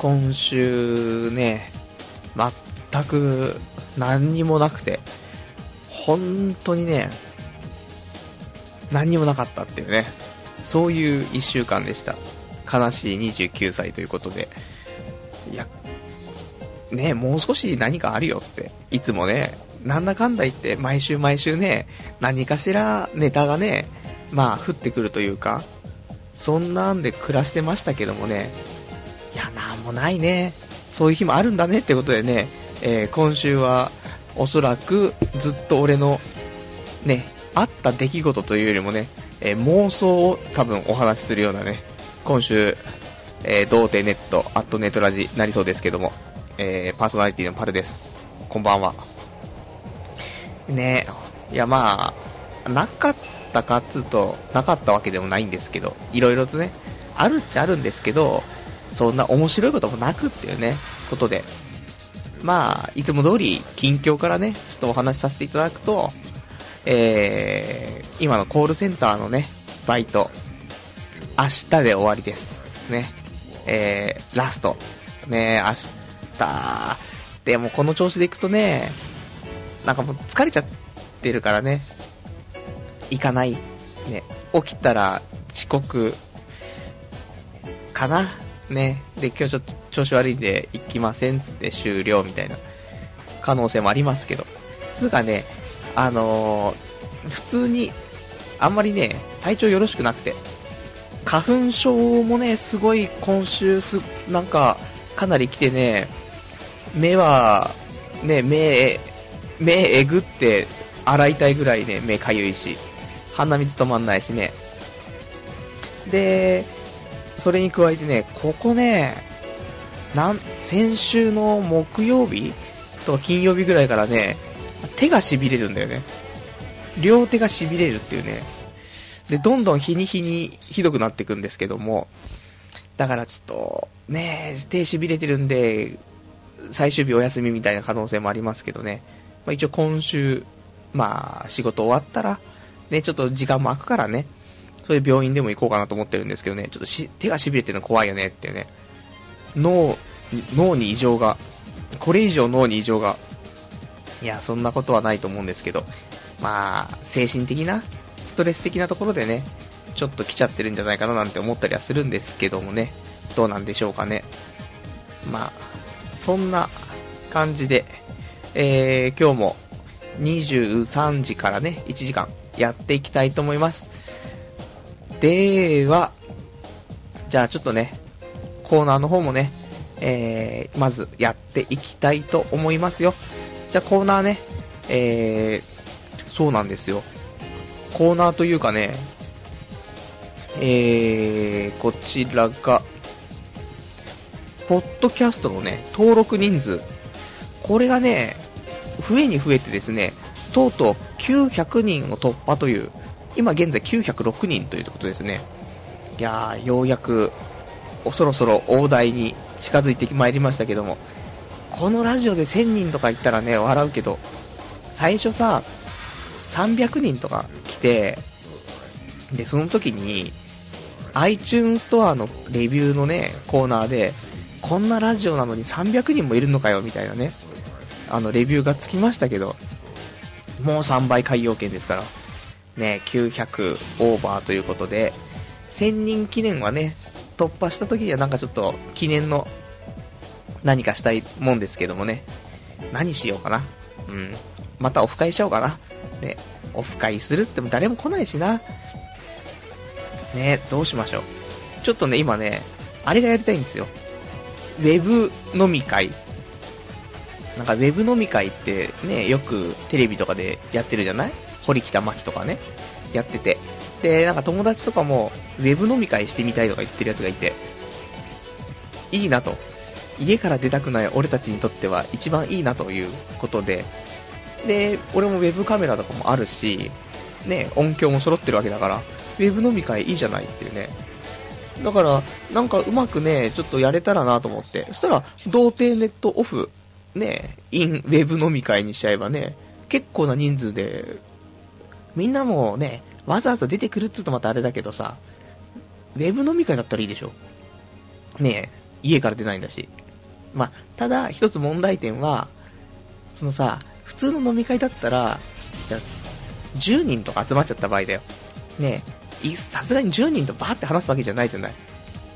今週ね、全く何にもなくて、本当にね、何にもなかったっていうね、そういう1週間でした。悲しい29歳ということで。いや、ねもう少し何かあるよって、いつもね、なんだかんだ言って、毎週毎週ね、何かしらネタがね、まあ、降ってくるというか、そんなんで暮らしてましたけどもね、もないね。そういう日もあるんだねってことでね、えー今週は、おそらくずっと俺の、ね、あった出来事というよりもね、えー妄想を多分お話しするようなね、今週、えー、童貞ネット、アットネットラジになりそうですけども、えーパーソナリティのパルです。こんばんは。ねいやまあ、なかったかっつうと、なかったわけでもないんですけど、いろいろとね、あるっちゃあるんですけど、そんな面白いこともなくっていうね、ことで、まあ、いつも通り近況からね、ちょっとお話しさせていただくと、えー、今のコールセンターのね、バイト、明日で終わりです。ね。えー、ラスト。ね明日、でもこの調子でいくとね、なんかもう疲れちゃってるからね、行かない。ね、起きたら遅刻、かなね。で、今日ちょっと調子悪いんで行きませんっつって終了みたいな可能性もありますけど。つうかね、あのー普通に、あんまりね、体調よろしくなくて、花粉症もね、すごい今週す、なんか、かなり来てね、目は、ね、目、目えぐって洗いたいぐらいね、目かゆいし、鼻水止まんないしね。で、それに加えてね、ここね、なん、先週の木曜日と金曜日ぐらいからね、手が痺れるんだよね。両手が痺れるっていうね。で、どんどん日に日にひどくなっていくんですけども、だからちょっと、ね手痺れてるんで、最終日お休みみたいな可能性もありますけどね。まあ、一応今週、まあ、仕事終わったら、ね、ちょっと時間も空くからね、そういう病院でも行こうかなと思ってるんですけどね、ちょっと手が痺れてるの怖いよねってね。脳、脳に異常が、これ以上脳に異常が、いや、そんなことはないと思うんですけど、まあ、精神的な、ストレス的なところでね、ちょっと来ちゃってるんじゃないかななんて思ったりはするんですけどもね、どうなんでしょうかね。まあ、そんな感じで、えー、今日も23時からね、1時間やっていきたいと思います。では、じゃあちょっとね、コーナーの方もね、えー、まずやっていきたいと思いますよ。じゃあコーナーね、えー、そうなんですよ。コーナーというかね、えー、こちらが、ポッドキャストのね、登録人数。これがね、増えに増えてですね、とうとう900人を突破という、今現在906人ということですね。いやー、ようやく、おそろそろ大台に近づいてまいりましたけども、このラジオで1000人とか言ったらね、笑うけど、最初さ、300人とか来て、で、その時に、iTunes ストアのレビューのね、コーナーで、こんなラジオなのに300人もいるのかよ、みたいなね、あの、レビューがつきましたけど、もう3倍海洋圏ですから、ね、900オーバーということで、1000人記念はね、突破した時にはなんかちょっと記念の何かしたいもんですけどもね、何しようかな。うん。またオフ会しちゃおうかな。ね、オフ会するって言っても誰も来ないしな。ね、どうしましょう。ちょっとね、今ね、あれがやりたいんですよ。ウェブ飲み会。なんかウェブ飲み会ってね、よくテレビとかでやってるじゃない？堀北真希とかね、やってて。で、なんか友達とかも、ウェブ飲み会してみたいとか言ってるやつがいて、いいなと。家から出たくない俺たちにとっては一番いいなということで、で、俺もウェブカメラとかもあるし、ね、音響も揃ってるわけだから、ウェブ飲み会いいじゃないっていうね。だから、なんかうまくね、ちょっとやれたらなと思って。そしたら、童貞ネットオフ、ね、イン、ウェブ飲み会にしちゃえばね、結構な人数で、みんなもね、わざわざ出てくるっつうとまたあれだけどさ、ウェブ飲み会だったらいいでしょ。ね家から出ないんだし。まあ、ただ、一つ問題点は、そのさ、普通の飲み会だったら、じゃ、10人とか集まっちゃった場合だよ。ねえ、さすがに10人とバーって話すわけじゃないじゃない。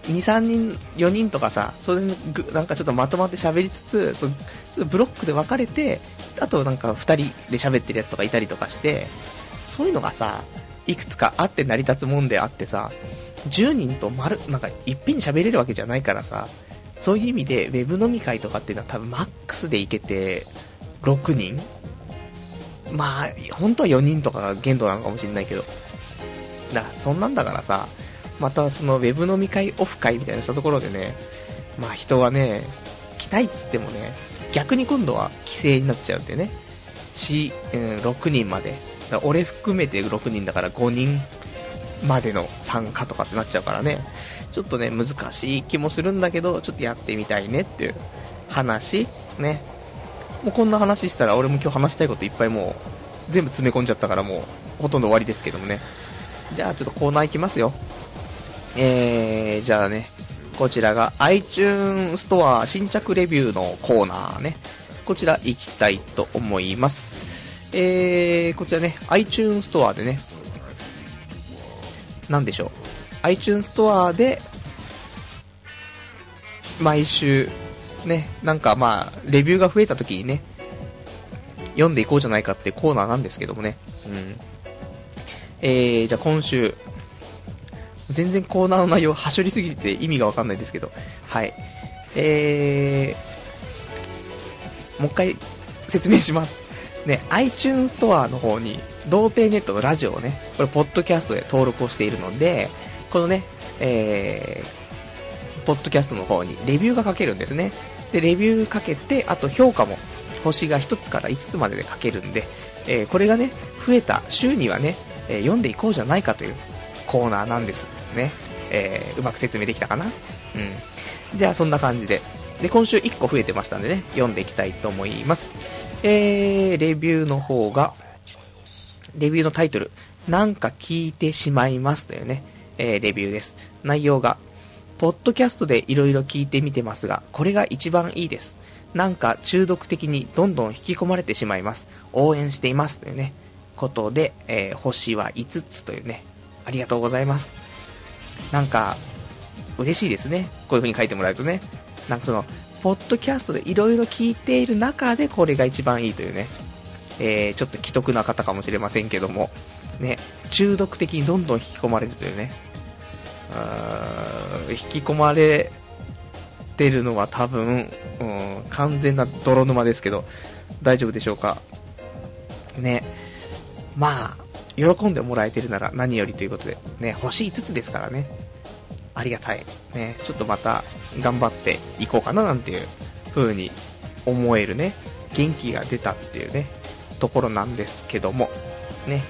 2、3人、4人とかさ、それぐなんかちょっとまとまって喋りつつ、そちょっとブロックで分かれて、あとなんか2人で喋ってるやつとかいたりとかして、そういうのがさ、いくつかあって成り立つもんであってさ、10人と丸、なんかいっぺんに喋れるわけじゃないからさ、そういう意味でウェブ飲み会とかっていうのは多分マックスでいけて6人まあ、本当は4人とかが限度なのかもしれないけど。だから、そんなんだからさ、またそのウェブ飲み会、オフ会みたいなしたところでね、まあ人はね、来たいっつってもね、逆に今度は規制になっちゃうんでね。し、うん、6人まで。俺含めて6人だから5人までの参加とかってなっちゃうからね。ちょっとね、難しい気もするんだけど、ちょっとやってみたいねっていう話、ね。もうこんな話したら俺も今日話したいこといっぱいもう全部詰め込んじゃったからもうほとんど終わりですけどもね。じゃあちょっとコーナー行きますよ。えー、じゃあね、こちらが iTunes ストア新着レビューのコーナーね。こちら行きたいと思います。えー、こちらね、iTunes ストアでね、なんでしょう。iTunes ストアで、毎週ね、なんかまあ、レビューが増えた時にね、読んでいこうじゃないかってコーナーなんですけどもね。うん。えー、じゃあ今週、全然コーナーの内容はしょりすぎて意味がわかんないですけど、はい。えー、もう一回説明します。ね、iTunes ストアの方に、童貞ネットのラジオをね、これ、ポッドキャストで登録をしているので、このね、えー、ポッドキャストの方にレビューが書けるんですね。で、レビューかけて、あと評価も星が1つから5つまでで書けるんで、えー、これがね、増えた週にはね、えー、読んでいこうじゃないかというコーナーなんですね。えー、うまく説明できたかな？うん。じゃあそんな感じで。で、今週1個増えてましたんでね、読んでいきたいと思います。えー、レビューの方が、レビューのタイトル、なんか聞いてしまいますというね、えー、レビューです。内容が、ポッドキャストで色々聞いてみてますが、これが一番いいです。なんか中毒的にどんどん引き込まれてしまいます。応援しています。というね、ことで、えー、星は5つというね、ありがとうございます。なんか、嬉しいですね。こういう風に書いてもらうとね。なんかその、ポッドキャストで色々聞いている中でこれが一番いいというね、えー、ちょっと既得な方かもしれませんけども、ね、中毒的にどんどん引き込まれるというね、引き込まれてるのは多分、うん、完全な泥沼ですけど、大丈夫でしょうか？ね。まあ、喜んでもらえてるなら何よりということで、ね、星5つですからね。ありがたい。ね、ちょっとまた頑張っていこうかななんていう風に思えるね、元気が出たっていうね、ところなんですけども、ね、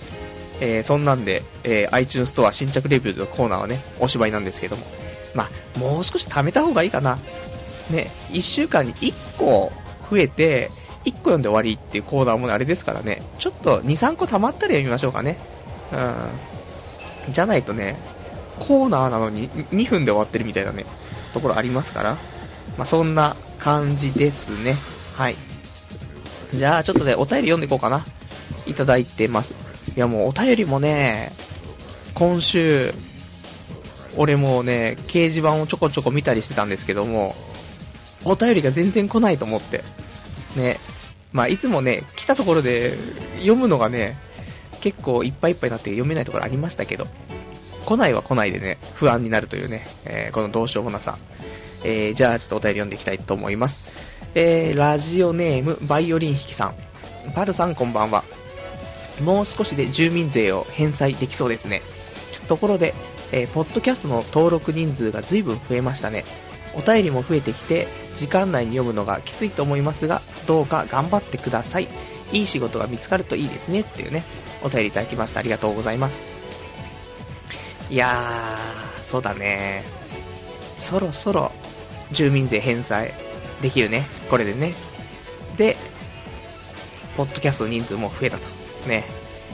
えー、そんなんで、えー、iTunes ストア新着レビューのコーナーはね、おしまいなんですけども。まあ、もう少し貯めた方がいいかな。ね、1週間に1個増えて、1個読んで終わりっていうコーナーもあれですからね、ちょっと2、3個貯まったら読みましょうかね。うん。じゃないとね、コーナーなのに2分で終わってるみたいなね、ところありますから。まあ、そんな感じですね。はい。じゃあ、ちょっとね、お便り読んでいこうかな。いただいてます。いやもうお便りもね、今週、俺もね、掲示板をちょこちょこ見たりしてたんですけども、お便りが全然来ないと思って。ね。まあ、いつもね、来たところで読むのがね、結構いっぱいいっぱいになって読めないところありましたけど、来ないは来ないでね、不安になるというね、えー、このどうしようもなさ。えー、じゃあちょっとお便り読んでいきたいと思います。えー、ラジオネーム、バイオリン弾きさん。パルさんこんばんは。もう少しで住民税を返済できそうですね。ところで、えー、ポッドキャストの登録人数が随分増えましたね。お便りも増えてきて、時間内に読むのがきついと思いますが、どうか頑張ってください。いい仕事が見つかるといいですね。っていうね、お便りいただきました。ありがとうございます。いやー、そうだね。そろそろ住民税返済できるね。これでね。で、ポッドキャストの人数も増えたと。ね、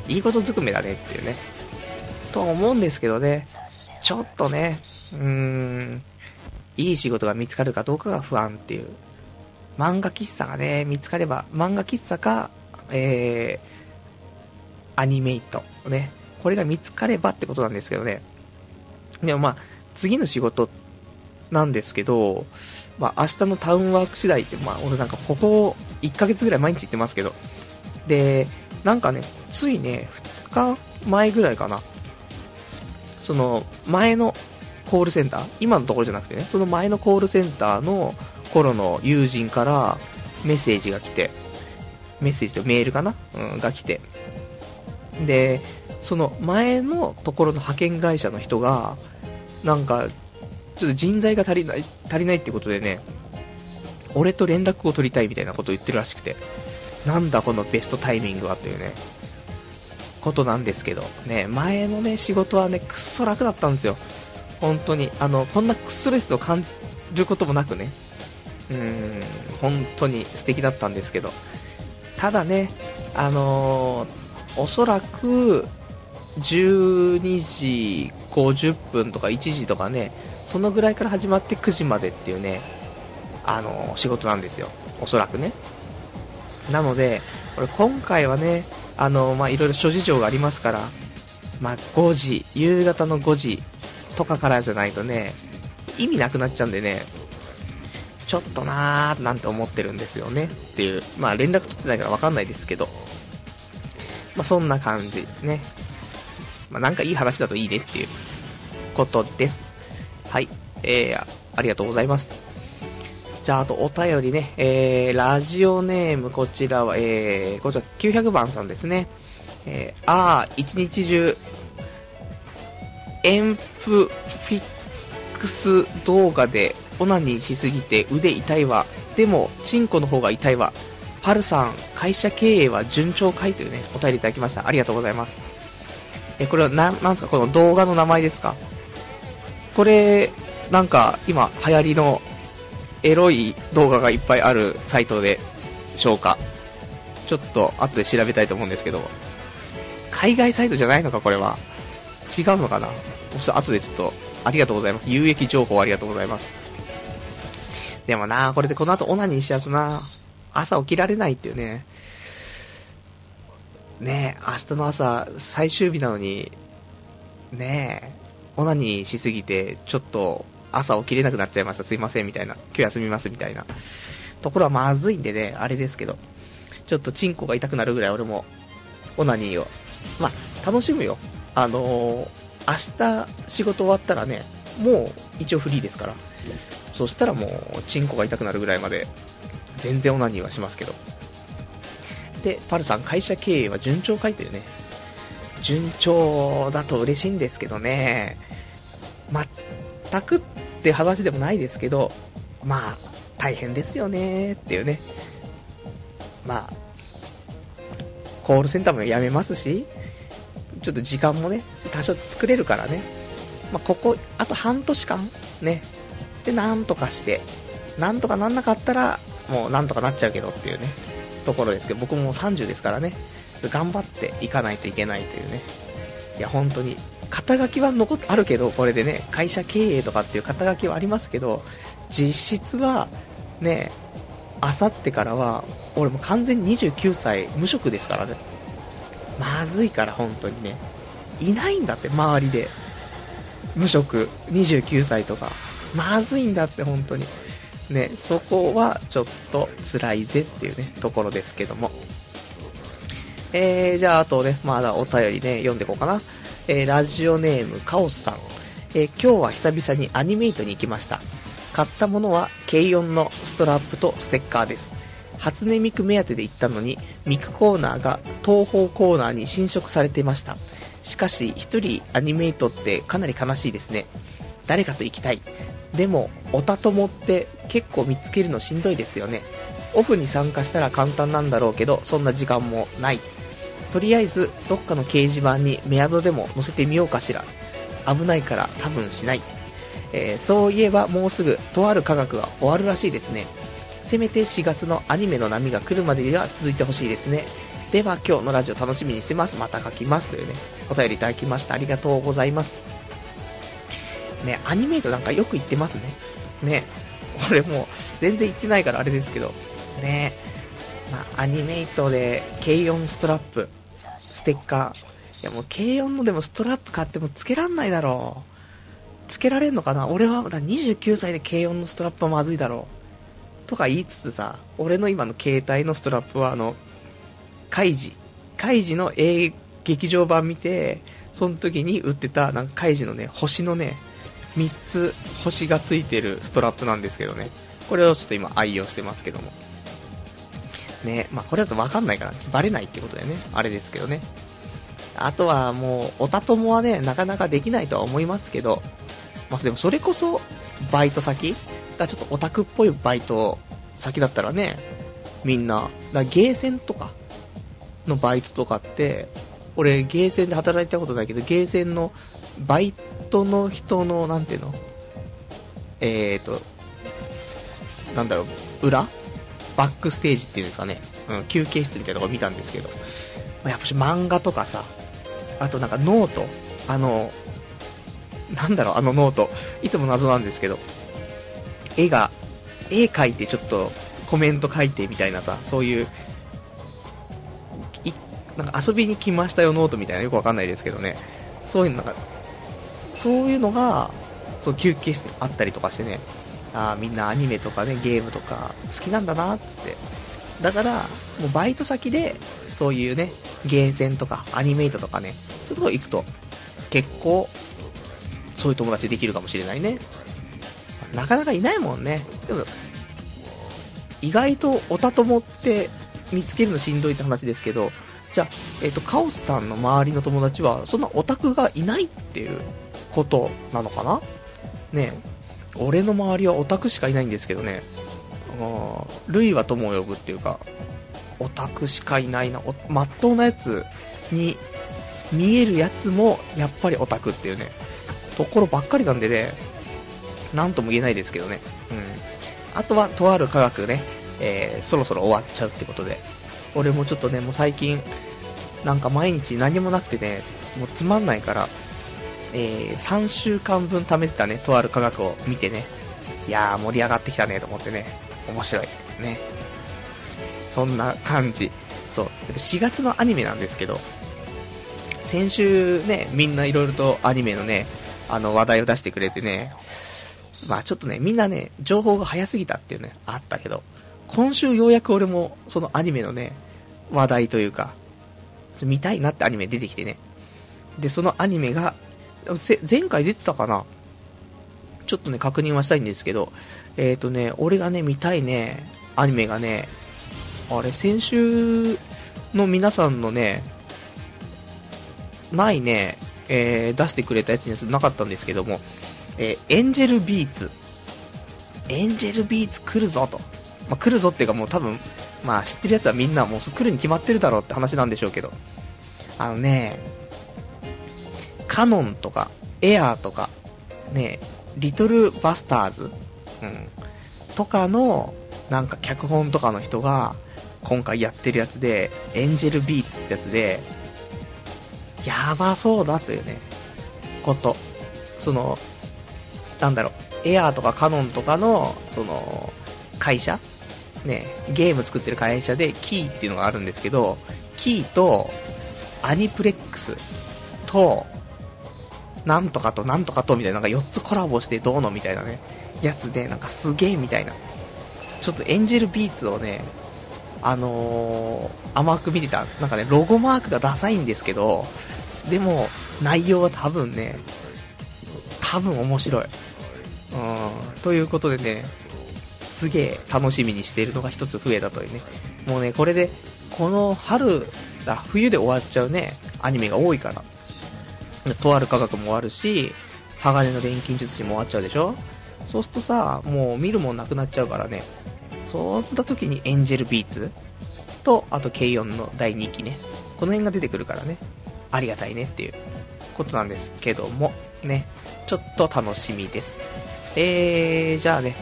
いいことずくめだねっていうね、とは思うんですけどね、ちょっとね、うーん、いい仕事が見つかるかどうかが不安っていう。漫画喫茶がね、見つかれば、漫画喫茶か、えー、アニメイト。ね。これが見つかればってことなんですけどね。でもまあ、次の仕事なんですけど、まあ明日のタウンワーク次第って、まあ俺なんかここ1ヶ月ぐらい毎日行ってますけど、で、なんかね、ついね、2日前ぐらいかな、その前のコールセンター、今のところじゃなくてね、その前のコールセンターの頃の友人からメッセージが来て、メッセージとメールかな、うん、が来て、で、その前のところの派遣会社の人が、なんか、ちょっと人材が足りない、足りないってことでね、俺と連絡を取りたいみたいなことを言ってるらしくて、なんだこのベストタイミングはというね、ことなんですけど、ね、前のね、仕事はね、くっそ楽だったんですよ。本当に。あの、こんなストレスを感じることもなくね、うーん、本当に素敵だったんですけど、ただね、あのー、おそらく、12時50分とか1時とかね、そのぐらいから始まって9時までっていうね、あの、仕事なんですよ。おそらくね。なので、これ今回はね、あの、ま、いろいろ諸事情がありますから、まあ、5時、夕方の5時とかからじゃないとね、意味なくなっちゃうんでね、ちょっとなーなんて思ってるんですよねっていう、まあ連絡取ってないからわかんないですけど、まあそんな感じね。まあなんかいい話だといいねっていうことです。はい、えー、ありがとうございます。じゃあ、あとお便りね、えー、ラジオネーム、こちらは、えー、こちら900番さんですね。えー、あー、一日中、エンプフィックス動画でオナニーしすぎて腕痛いわ。でも、チンコの方が痛いわ。パルさん、会社経営は順調かい？というね、お便りいただきました。ありがとうございます。え、これはな、なんですかこの動画の名前ですか？これ、なんか、今、流行りの、エロい動画がいっぱいあるサイトでしょうか？ちょっと、後で調べたいと思うんですけど、海外サイトじゃないのかこれは？違うのかな？後でちょっと、ありがとうございます。有益情報ありがとうございます。でもな、これでこの後オナニーしちゃうとな、朝起きられないっていうね。ね、明日の朝、最終日なのに、ねえ、オナニーしすぎて、ちょっと朝起きれなくなっちゃいました、すいません、みたいな。今日休みます、みたいな。ところはまずいんでね、あれですけど。ちょっとチンコが痛くなるぐらい俺も、オナニーを。まあ、楽しむよ。あのー、明日仕事終わったらね、もう一応フリーですから。そしたらもう、チンコが痛くなるぐらいまで、全然オナニーはしますけど。で、パルさん、会社経営は順調かいというね。順調だと嬉しいんですけどね。全くって話でもないですけど、まあ、大変ですよねっていうね。まあ、コールセンターも辞めますし、ちょっと時間もね、多少作れるからね。まあ、ここ、あと半年間、ね。で、なんとかして、なんとかなんなかったら、もうなんとかなっちゃうけどっていうね、ところですけど、僕も30ですからね、頑張っていかないといけないというね。いや、本当に、肩書きは残っあるけど、これでね、会社経営とかっていう肩書きはありますけど、実質は、ね、あさってからは、俺も完全に29歳無職ですからね。まずいから、本当にね。いないんだって、周りで。無職、29歳とか。まずいんだって、本当に。ね、そこはちょっと辛いぜっていうね、ところですけども。えー、じゃあ、あとね、まだお便りね、読んでいこうかな。えー、ラジオネーム、カオスさん。えー、今日は久々にアニメイトに行きました。買ったものは、軽音のストラップとステッカーです。初音ミク目当てで行ったのに、ミクコーナーが東方コーナーに侵食されていました。しかし、一人アニメイトってかなり悲しいですね。誰かと行きたい。でも、オタ友って結構見つけるのしんどいですよね。オフに参加したら簡単なんだろうけど、そんな時間もない。とりあえず、どっかの掲示板にメアドでも載せてみようかしら。危ないから多分しない。えー、そういえばもうすぐ、とある科学が終わるらしいですね。せめて4月のアニメの波が来るまでには続いてほしいですね。では今日のラジオ楽しみにしてます。また書きます。というね、お便りいただきました。ありがとうございます。ね、アニメイトなんかよく言ってますね。ね。俺もう全然言ってないからあれですけど。ね。まあ、アニメイトで軽音ストラップ、ステッカー。いやもう軽音のでもストラップ買ってもつけらんないだろう。つけられんのかな？俺はまだ29歳で軽音のストラップはまずいだろう。とか言いつつさ、俺の今の携帯のストラップはあの、カイジ。カイジの映劇場版見て、その時に売ってた、なんかカイジのね、星のね、3つ星がついてるストラップなんですけどね。これをちょっと今愛用してますけども。ね、まあこれだとわかんないから、バレないってことだよね。あれですけどね。あとはもう、オタ友はね、なかなかできないとは思いますけど、まあでもそれこそ、バイト先だちょっとオタクっぽいバイト先だったらね、みんな、だゲーセンとかのバイトとかって、俺ゲーセンで働いたことないけど、ゲーセンのバイトの人の、なんていうの？えーと、なんだろう、裏？バックステージっていうんですかね、うん、休憩室みたいなとこ見たんですけど、やっぱし漫画とかさ、あとなんかノート、あの、なんだろう、あのノート、いつも謎なんですけど、絵が、絵描いてちょっとコメント書いてみたいなさ、そういう、なんか遊びに来ましたよノートみたいなよくわかんないですけどね、そういうのが、そういうのが、そう休憩室にあったりとかしてね、あみんなアニメとかね、ゲームとか好きなんだなっつって。だから、もうバイト先で、そういうね、ゲーセンとかアニメイトとかね、そういうところ行くと、結構、そういう友達できるかもしれないね。なかなかいないもんね。でも、意外とオタ友って見つけるのしんどいって話ですけど、じゃあ、えっ、ー、と、カオスさんの周りの友達は、そんなオタクがいないっていうことなのかな？ね俺の周りはオタクしかいないんですけどね、ルイは友を呼ぶっていうか、オタクしかいないな、まっとうなやつに見えるやつも、やっぱりオタクっていうね、ところばっかりなんでね、なんとも言えないですけどね。うん。あとは、とある科学ね、えー、そろそろ終わっちゃうってことで、俺もちょっとね、もう最近、なんか毎日何もなくてね、もうつまんないから、えー、3週間分貯めてたね、とある科学を見てね、いやー盛り上がってきたねと思ってね、面白い。ね。そんな感じ。そう。4月のアニメなんですけど、先週ね、みんないろいろとアニメのね、あの話題を出してくれてね、まあちょっとね、みんなね、情報が早すぎたっていうね、あったけど、今週ようやく俺もそのアニメのね、話題というか、見たいなってアニメ出てきてね。で、そのアニメが、前回出てたかな？ちょっとね、確認はしたいんですけど、えっ、ー、とね、俺がね、見たいね、アニメがね、あれ、先週の皆さんのね、ないね、えー、出してくれたやつになかったんですけども、えー、エンジェルビーツ。エンジェルビーツ来るぞと。まあ、来るぞっていうかもう多分、まあ知ってるやつはみんなもう来るに決まってるだろうって話なんでしょうけど。あのね、カノンとか、エアーとか、ね、リトルバスターズ、うん、とかの、なんか脚本とかの人が、今回やってるやつで、エンジェルビーツってやつで、やばそうだというね、こと。その、なんだろう、エアーとかカノンとかの、その、会社ね、ゲーム作ってる会社で、キーっていうのがあるんですけど、キーと、アニプレックスと、なんとかとなんとかとみたいな、なんか4つコラボしてどうのみたいなね、やつで、なんかすげえみたいな。ちょっとエンジェルビーツをね、あのー、甘く見てた。なんかね、ロゴマークがダサいんですけど、でも、内容は多分ね、多分面白い。うん、ということでね、すげえ楽しみにしているのが一つ増えたというね。もうね、これで、この春、あ、冬で終わっちゃうね、アニメが多いから。とある科学もあるし、鋼の錬金術師も終わっちゃうでしょそうするとさ、もう見るもんなくなっちゃうからね。そういった時にエンジェルビーツと、あと K4 の第2期ね。この辺が出てくるからね。ありがたいねっていうことなんですけども、ね。ちょっと楽しみです。えー、じゃあね。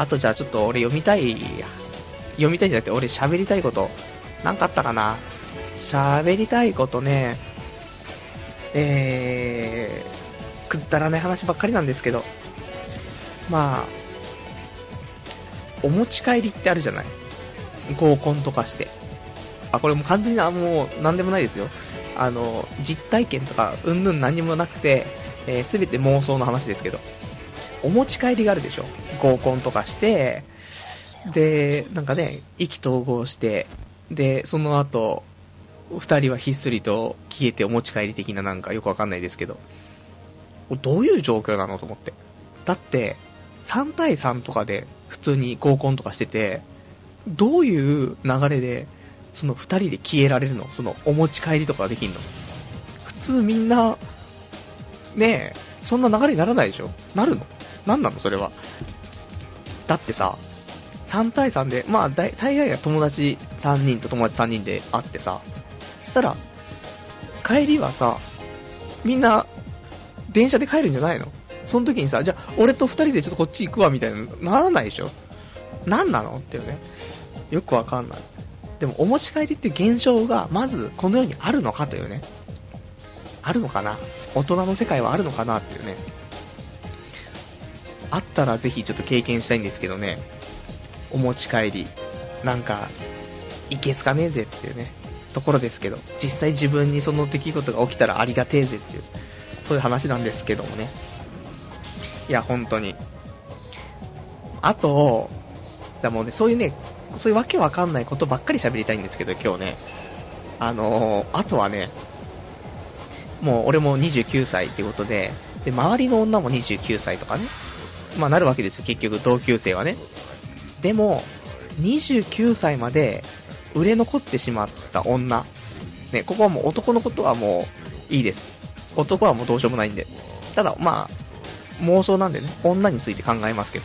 あとじゃあちょっと俺読みたい、読みたいんじゃなくて俺喋りたいこと、なんかあったかな？喋りたいことね、えーくだらない話ばっかりなんですけど、まあ、お持ち帰りってあるじゃない？合コンとかして。あ、これも完全にあもう何でもないですよ。あの、実体験とか、うんぬん何もなくて、えー、全て妄想の話ですけど、お持ち帰りがあるでしょ。合コンとかして、で、なんかね、意気投合して、で、その後、二人はひっそりと消えてお持ち帰り的ななんかよくわかんないですけど、どういう状況なのと思って。だって、3対3とかで普通に合コンとかしてて、どういう流れで、その2人で消えられるの？そのお持ち帰りとかできんの？普通みんな、ねえ、そんな流れにならないでしょ？なるの？なんなの？それは。だってさ、3対3で、まあ大概が友達3人と友達3人で会ってさ、そしたら、帰りはさ、みんな、電車で帰るんじゃないの？その時にさ、じゃあ、俺と2人でちょっとこっち行くわ、みたいな、ならないでしょ？何なの？っていうね。よくわかんない。でも、お持ち帰りって現象が、まず、この世にあるのかというね。あるのかな？大人の世界はあるのかな？っていうね。あったらぜひちょっと経験したいんですけどね。お持ち帰り。なんか、いけすかねえぜっていうね、ところですけど、実際自分にその出来事が起きたらありがてえぜっていう、そういう話なんですけどもね。いや、本当に。あと、だもうね、そういうね、そういうわけわかんないことばっかり喋りたいんですけど、今日ね。あのー、あとはね、もう俺も29歳ってことで、で、周りの女も29歳とかね、まあなるわけですよ、結局同級生はね。でも、29歳まで売れ残ってしまった女。ね、ここはもう男のことはもういいです。男はもうどうしようもないんで。ただ、まあ、妄想なんでね、女について考えますけど。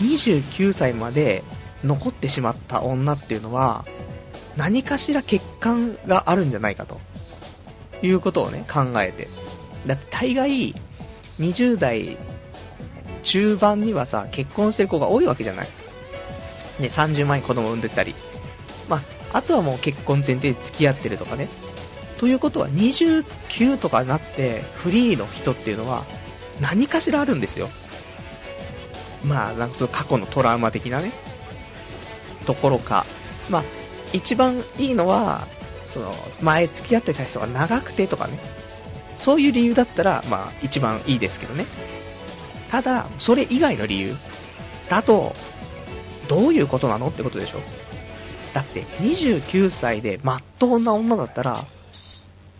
29歳まで残ってしまった女っていうのは、何かしら欠陥があるんじゃないかと。いうことをね、考えて。だって大概、20代中盤にはさ、結婚してる子が多いわけじゃない？ね、30万円子供産んでたり。まあ、あとはもう結婚前提で付き合ってるとかね。ということは、29とかになってフリーの人っていうのは、何かしらあるんですよ。まあ、なんかその過去のトラウマ的なね、ところか。まあ、一番いいのは、その、前付き合ってた人が長くてとかね。そういう理由だったら、まあ、一番いいですけどね。ただ、それ以外の理由だと、どういうことなのってことでしょ。だって、29歳でまっとうな女だったら、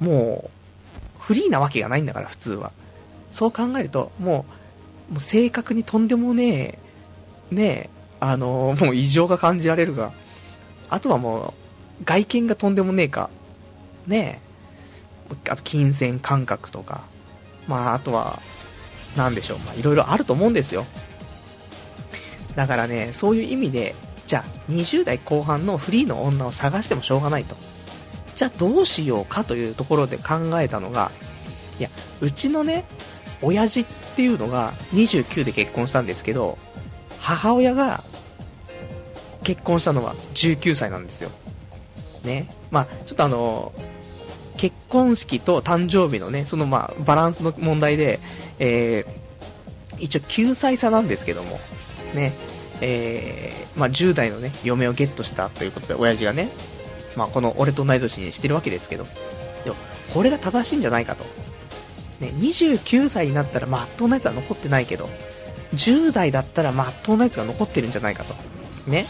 もう、フリーなわけがないんだから、普通は。そう考えると、もう、もう正確にとんでもねえ、ねえ、あのー、もう異常が感じられるが、あとはもう、外見がとんでもねえか、ねえ、あと金銭感覚とか、まあ、あとは、なんでしょう、まあ、いろいろあると思うんですよ。だからね、そういう意味で、じゃあ、20代後半のフリーの女を探してもしょうがないと。じゃあ、どうしようかというところで考えたのが、いや、うちのね、親父っていうのが29で結婚したんですけど、母親が結婚したのは19歳なんですよ。ね。まあ、ちょっとあの、結婚式と誕生日のね、そのまあ、バランスの問題で、えー、一応9歳差なんですけども、ね、えー、まあ、10代のね、嫁をゲットしたということで、親父がね、まあ、この俺と同い年にしてるわけですけど、でも、これが正しいんじゃないかと。ね、29歳になったらまっとうなやつは残ってないけど、10代だったらまっとうなやつが残ってるんじゃないかと。ね。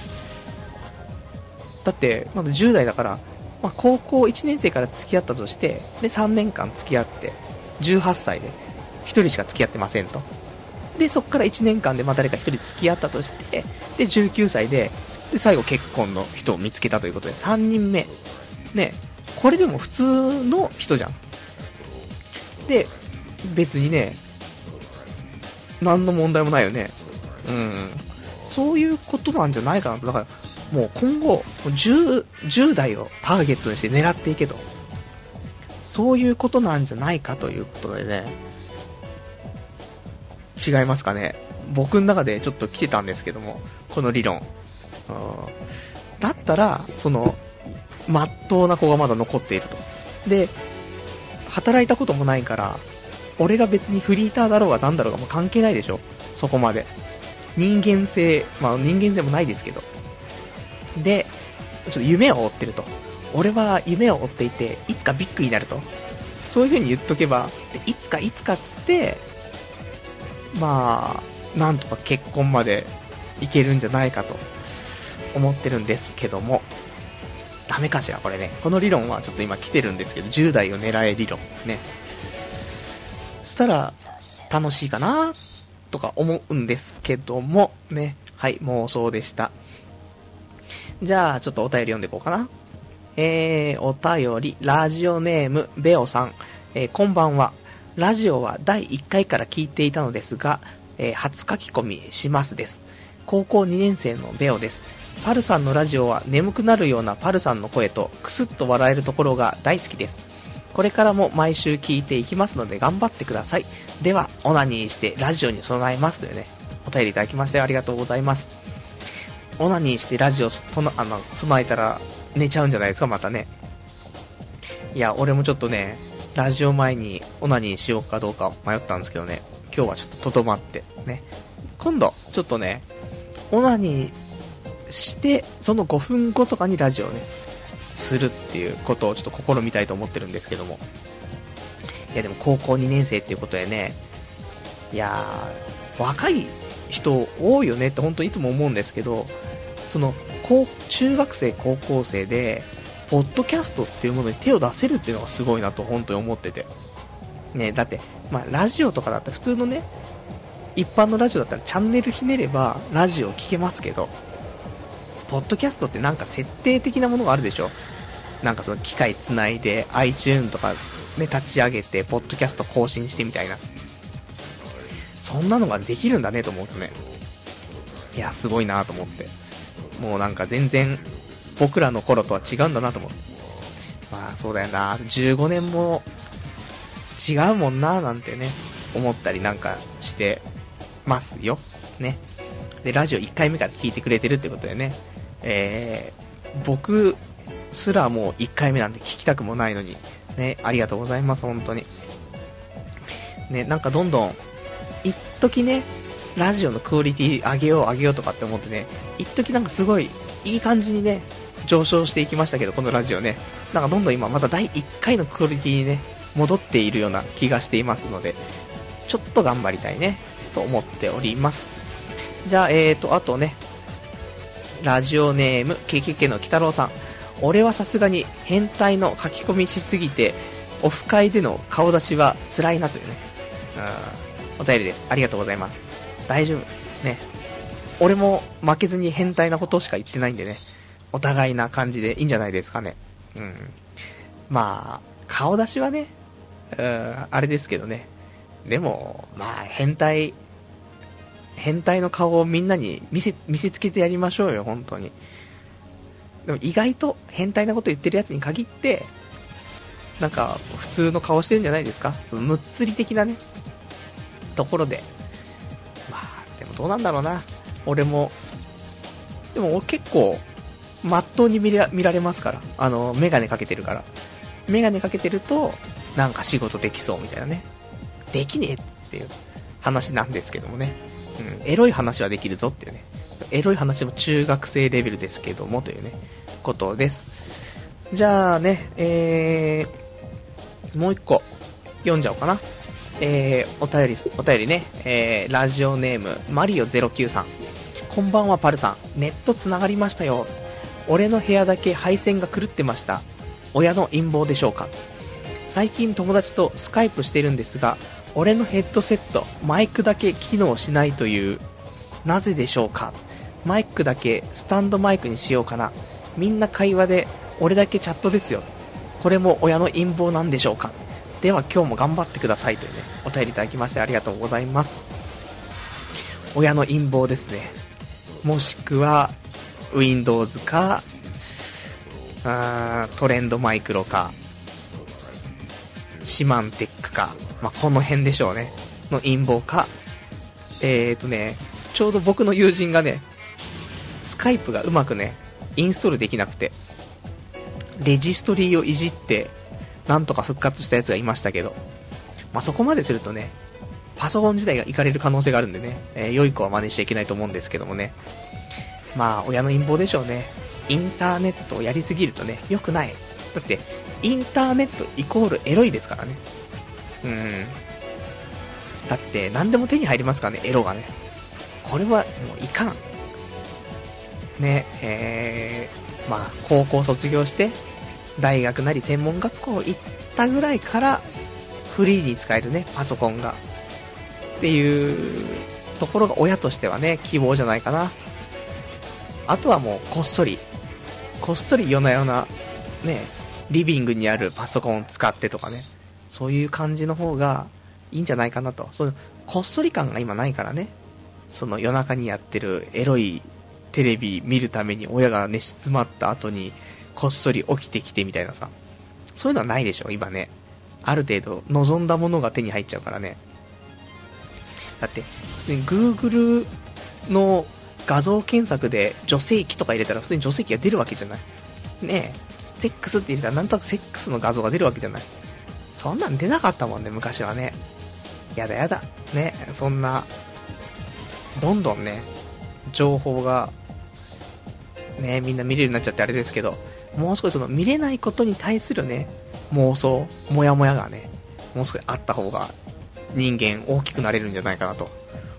だって、まだ10代だから、まあ、高校1年生から付き合ったとして、で、3年間付き合って、18歳で、1人しか付き合ってませんと。で、そこから1年間でまあ誰か1人付き合ったとして、で、19歳で、で、最後結婚の人を見つけたということで、3人目。ね、これでも普通の人じゃん。で、別にね、何の問題もないよね。うん。そういうことなんじゃないかなと。だから、もう今後10、10代をターゲットにして狙っていけと。そういうことなんじゃないかということでね。違いますかね。僕の中でちょっと来てたんですけども、この理論。だったら、その、まっとうな子がまだ残っていると。で、働いたこともないから、俺が別にフリーターだろうがなんだろうがもう関係ないでしょ。そこまで。人間性、まあ人間性もないですけど。で、ちょっと夢を追ってると。俺は夢を追っていて、いつかビッグになると。そういう風に言っとけば、いつかいつかっつって、まあ、なんとか結婚までいけるんじゃないかと思ってるんですけども、ダメかしら、これね。この理論はちょっと今来てるんですけど、10代を狙え理論。ね。そしたら、楽しいかなとか思うんですけども、ね。はい、妄想でした。じゃあ、ちょっとお便り読んでいこうかな。えー、お便り、ラジオネーム、ベオさん。えー、こんばんは。ラジオは第1回から聞いていたのですが、えー、初書き込みしますです。高校2年生のベオです。パルさんのラジオは眠くなるようなパルさんの声とクスッと笑えるところが大好きです。これからも毎週聞いていきますので頑張ってください。では、オナニーしてラジオに備えますというね、お便りいただきましてありがとうございます。オナニーしてラジオとのあの備えたら寝ちゃうんじゃないですか、またね。いや、俺もちょっとね、ラジオ前にオナニーしようかどうか迷ったんですけどね、今日はちょっととどまって、ね。今度、ちょっとね、オナニーして、その5分後とかにラジオね、するっていうことをちょっと試みたいと思ってるんですけども。いや、でも高校2年生っていうことでね、いやー、若い人多いよねって本当いつも思うんですけど、その、中学生、高校生で、ポッドキャストっていうものに手を出せるっていうのがすごいなと本当に思ってて。ね、だって、まあ、ラジオとかだったら普通のね、一般のラジオだったらチャンネルひねればラジオ聞けますけど、ポッドキャストってなんか設定的なものがあるでしょ？なんかその機械つないで iTune とかね、立ち上げて、ポッドキャスト更新してみたいな。そんなのができるんだねと思うとね。いや、すごいなと思って。もうなんか全然僕らの頃とは違うんだなと思う。まあそうだよな、15年も違うもんななんてね、思ったりなんかしてますよ。ね。で、ラジオ1回目から聞いてくれてるってことでね、えー、僕すらもう1回目なんで聞きたくもないのに、ね、ありがとうございます、本当に。ね、なんかどんどん、一時ね、ラジオのクオリティ上げよう上げようとかって思ってね、一時なんかすごいいい感じにね、上昇していきましたけど、このラジオね。なんかどんどん今また第1回のクオリティにね、戻っているような気がしていますので、ちょっと頑張りたいね、と思っております。じゃあ、えーと、あとね、ラジオネーム、KKK の鬼太郎さん。俺はさすがに変態の書き込みしすぎて、オフ会での顔出しは辛いなというね、うん、お便りです。ありがとうございます。大丈夫。ね。俺も負けずに変態なことしか言ってないんでね、お互いな感じでいいんじゃないですかね。うん。まあ、顔出しはね、うん、あれですけどね。でも、まあ、変態、変態の顔をみんなに見せ、見せつけてやりましょうよ、本当に。でも意外と変態なこと言ってるやつに限って、なんか、普通の顔してるんじゃないですかその、むっつり的なね、ところで。まあ、でもどうなんだろうな。俺も、でも俺結構、まっとうに見られますから。あの、メガネかけてるから。メガネかけてると、なんか仕事できそうみたいなね。できねえっていう話なんですけどもね。うん、エロい話はできるぞっていうね。エロい話も中学生レベルですけどもというね、ことです。じゃあね、えー、もう一個読んじゃおうかな。えー、お便り、お便りね、えー、ラジオネーム、マリオ09さん。こんばんは、パルさん。ネット繋がりましたよ。俺の部屋だけ配線が狂ってました。親の陰謀でしょうか最近友達とスカイプしてるんですが、俺のヘッドセット、マイクだけ機能しないという、なぜでしょうかマイクだけスタンドマイクにしようかな。みんな会話で、俺だけチャットですよ。これも親の陰謀なんでしょうかでは今日も頑張ってくださいというね、お便りいただきましてありがとうございます。親の陰謀ですね。もしくは、Windows か、あトレンドマイクロか、シマンテックか、まあ、この辺でしょうね。の陰謀か、えーとね、ちょうど僕の友人がね、スカイプがうまくね、インストールできなくて、レジストリーをいじって、なんとか復活したやつがいましたけど、まあ、そこまでするとね、パソコン自体がいかれる可能性があるんでね、えー、良い子は真似しちゃいけないと思うんですけどもね。まあ、親の陰謀でしょうね。インターネットをやりすぎるとね、良くない。だって、インターネットイコールエロいですからね。うん。だって、何でも手に入りますからね、エロがね。これは、もういかん。ね、えー、まあ、高校卒業して、大学なり専門学校行ったぐらいから、フリーに使えるね、パソコンが。っていうところが親としてはね、希望じゃないかな。あとはもう、こっそり、こっそり夜な夜な、ね、リビングにあるパソコンを使ってとかね、そういう感じの方がいいんじゃないかなと。その、こっそり感が今ないからね。その夜中にやってるエロいテレビ見るために親が寝静まった後にこっそり起きてきてみたいなさ。そういうのはないでしょ、今ね。ある程度望んだものが手に入っちゃうからね。だって、普通に Google の画像検索で女性器とか入れたら普通に女性器が出るわけじゃない。ねえ、セックスって入れたらなんとなくセックスの画像が出るわけじゃない。そんなん出なかったもんね、昔はね。やだやだ。ね、そんな、どんどんね、情報が、ね、みんな見れるようになっちゃってあれですけど、もう少しその見れないことに対するね、妄想、もやもやがね、もう少しあった方が人間大きくなれるんじゃないかなと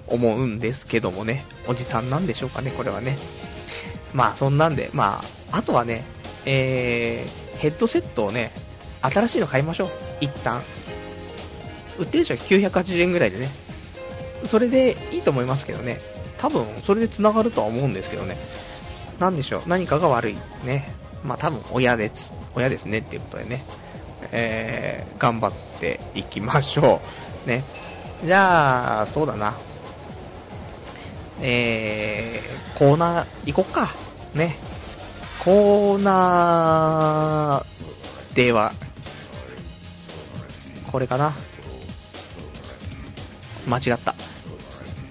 思うんですけどもね、おじさんなんでしょうかね、これはね。まあそんなんで、まあ、あとはね、えー、ヘッドセットをね、新しいの買いましょう、一旦。売ってる人は980円ぐらいでね。それでいいと思いますけどね。多分、それで繋がるとは思うんですけどね。なんでしょう、何かが悪い。ね。まあ多分、親です。親ですねっていうことでね。えー、頑張っていきましょう。ね。じゃあ、そうだな。えー、コーナー行こっか。ね。コーナーでは、これかな。間違った。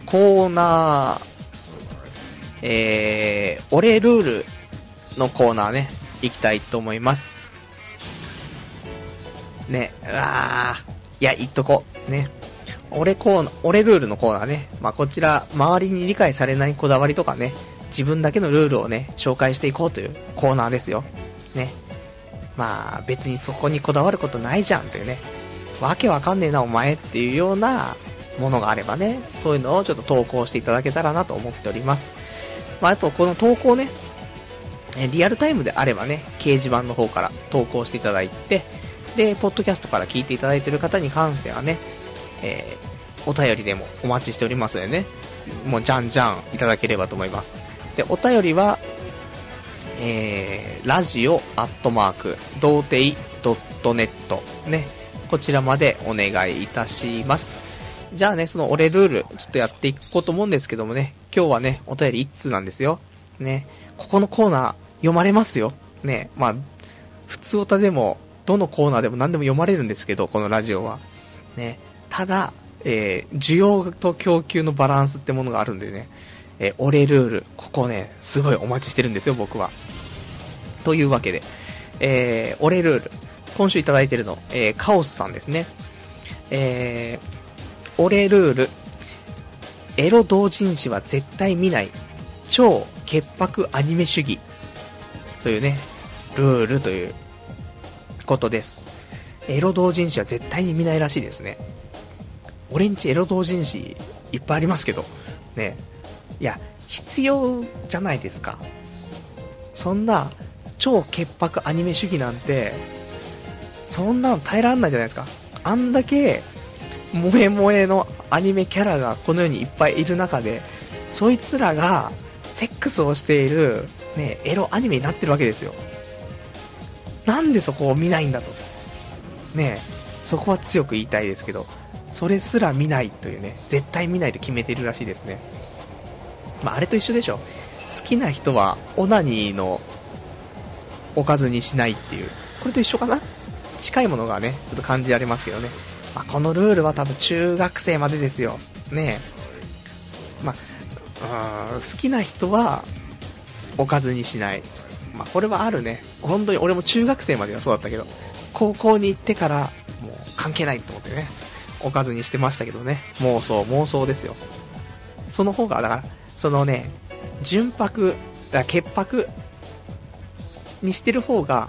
コーナー、えー、俺ルールのコーナーね、行きたいと思います。ね、うわー、いや、言っとこう。ね。俺コーナー、俺ルールのコーナーね。まあ、こちら、周りに理解されないこだわりとかね、自分だけのルールをね、紹介していこうというコーナーですよ。ね。まあ、別にそこにこだわることないじゃんというね。わけわかんねえな、お前っていうようなものがあればね、そういうのをちょっと投稿していただけたらなと思っております。まあ、あと、この投稿ね、えリアルタイムであればね、掲示板の方から投稿していただいて、で、ポッドキャストから聞いていただいている方に関してはね、えー、お便りでもお待ちしておりますのでね、もうじゃんじゃんいただければと思います。で、お便りは、えー、ラジオアットマーク、童貞 .net ね、こちらまでお願いいたします。じゃあね、その俺ルール、ちょっとやっていこうと思うんですけどもね、今日はね、お便り1通なんですよ。ね、ここのコーナー読まれますよ。ね、まあ、普通歌でも、どのコーナーでも何でも読まれるんですけど、このラジオは。ね、ただ、えー、需要と供給のバランスってものがあるんでね、えー、俺ルール、ここね、すごいお待ちしてるんですよ、僕は。というわけで、えー、俺ルール、今週いただいてるの、えー、カオスさんですね。えー、俺ルール、エロ同人誌は絶対見ない、超潔白アニメ主義、というね、ルールということです。エロ同人誌は絶対に見ないらしいですね。俺んちエロ同人誌いっぱいありますけど、ね、いや、必要じゃないですか。そんな、超潔白アニメ主義なんて、そんなの耐えられないじゃないですか。あんだけ、萌え萌えのアニメキャラがこの世にいっぱいいる中で、そいつらが、セックスをしている、ね、エロアニメになってるわけですよ。なんでそこを見ないんだと。ねそこは強く言いたいですけど、それすら見ないというね、絶対見ないと決めてるらしいですね。まあ、あれと一緒でしょ。好きな人はオナニーのおかずにしないっていう。これと一緒かな？近いものがね、ちょっと感じられますけどね。まあ、このルールは多分中学生までですよ。ねまあ、好きな人はおかずにしない。まあ、これはあるね。本当に俺も中学生まではそうだったけど、高校に行ってからもう関係ないと思ってね。おかずにしてましたけどね。妄想、妄想ですよ。その方が、だから、そのね、純白、だ潔白にしてる方が、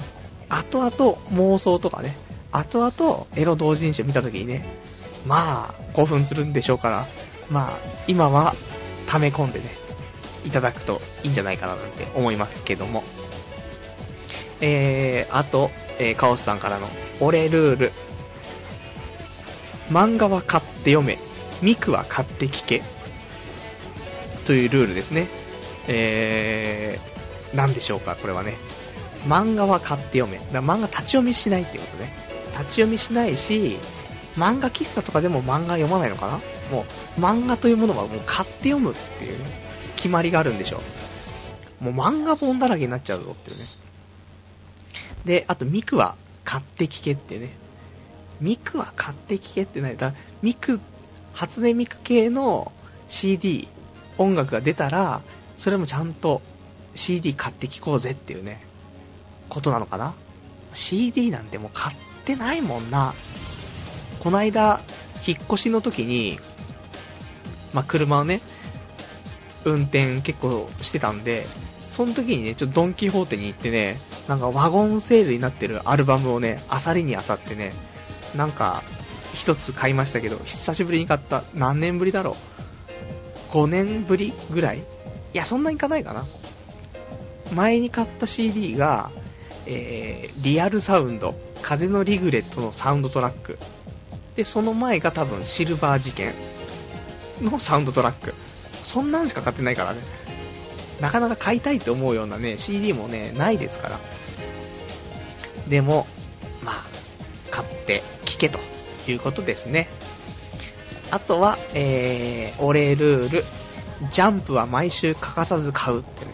後々妄想とかね、後々エロ同人誌を見た時にね、まあ、興奮するんでしょうから、まあ、今は溜め込んでね、いただくといいんじゃないかななんて思いますけども。えー、あと、えー、カオスさんからの、俺ルール。漫画は買って読め、ミクは買って聞け。というルールですね。えー、なんでしょうか、これはね。漫画は買って読め。だ漫画立ち読みしないってことね。立ち読みしないし、漫画喫茶とかでも漫画読まないのかな？もう、漫画というものはもう買って読むっていう、ね、決まりがあるんでしょう。もう漫画本だらけになっちゃうぞっていうね。で、あとミクは買って聞けってね。ミクは買って聞けってない。だミク、初音ミク系の CD、音楽が出たら、それもちゃんと CD 買って聞こうぜっていうね、ことなのかな ?CD なんてもう買ってないもんな。こないだ、引っ越しの時に、まあ、車をね、運転結構してたんで、その時にね、ちょっとドンキホーテに行ってね、なんかワゴンセールになってるアルバムをね、あさりにあさってね、なんか、一つ買いましたけど、久しぶりに買った。何年ぶりだろう ?5 年ぶりぐらい？いや、そんなにいかないかな。前に買った CD が、えー、リアルサウンド、風のリグレットのサウンドトラック。で、その前が多分シルバー事件のサウンドトラック。そんなんしか買ってないからね。なかなか買いたいって思うようなね、CD もね、ないですから。でも、まあ、買って聞けということですね。あとは、えー、お礼ルール。ジャンプは毎週欠かさず買うってね。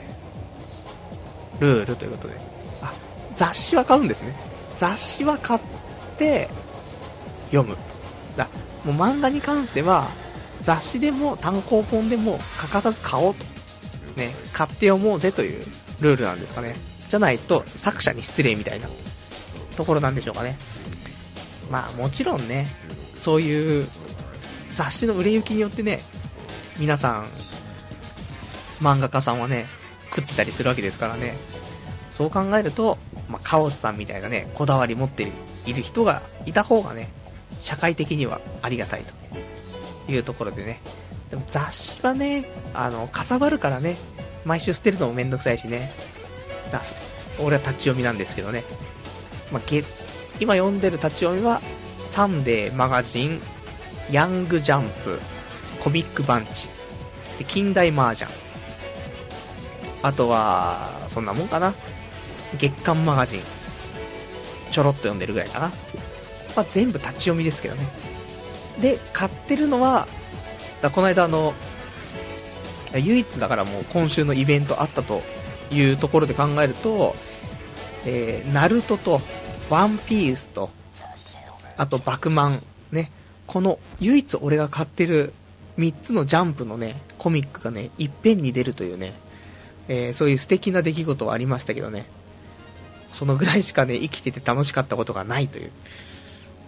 ルールということで。あ、雑誌は買うんですね。雑誌は買って読む。だもう漫画に関しては、雑誌でも単行本でも欠かさず買おうと。ね、買って読もうぜというルールなんですかね。じゃないと作者に失礼みたいなところなんでしょうかね。まあもちろんね、そういう雑誌の売れ行きによってね、皆さん、漫画家さんはね、食ってたりするわけですからね。そう考えると、まあ、カオスさんみたいなね、こだわり持っている人がいた方がね、社会的にはありがたいというところでね。でも雑誌はね、あの、かさばるからね、毎週捨てるのもめんどくさいしね。俺は立ち読みなんですけどね。まあ、今読んでる立ち読みは、サンデーマガジン、ヤングジャンプ、コミックバンチ、で近代麻雀。あとは、そんなもんかな。月刊マガジン。ちょろっと読んでるぐらいかな。ま、全部立ち読みですけどね。で、買ってるのは、だこの間あの、唯一だからもう今週のイベントあったというところで考えると、えー、ナルトと、ワンピースと、あとバクマン、ね、この唯一俺が買ってる3つのジャンプのね、コミックがね、いっぺんに出るというね、えー、そういう素敵な出来事はありましたけどね、そのぐらいしかね、生きてて楽しかったことがないという、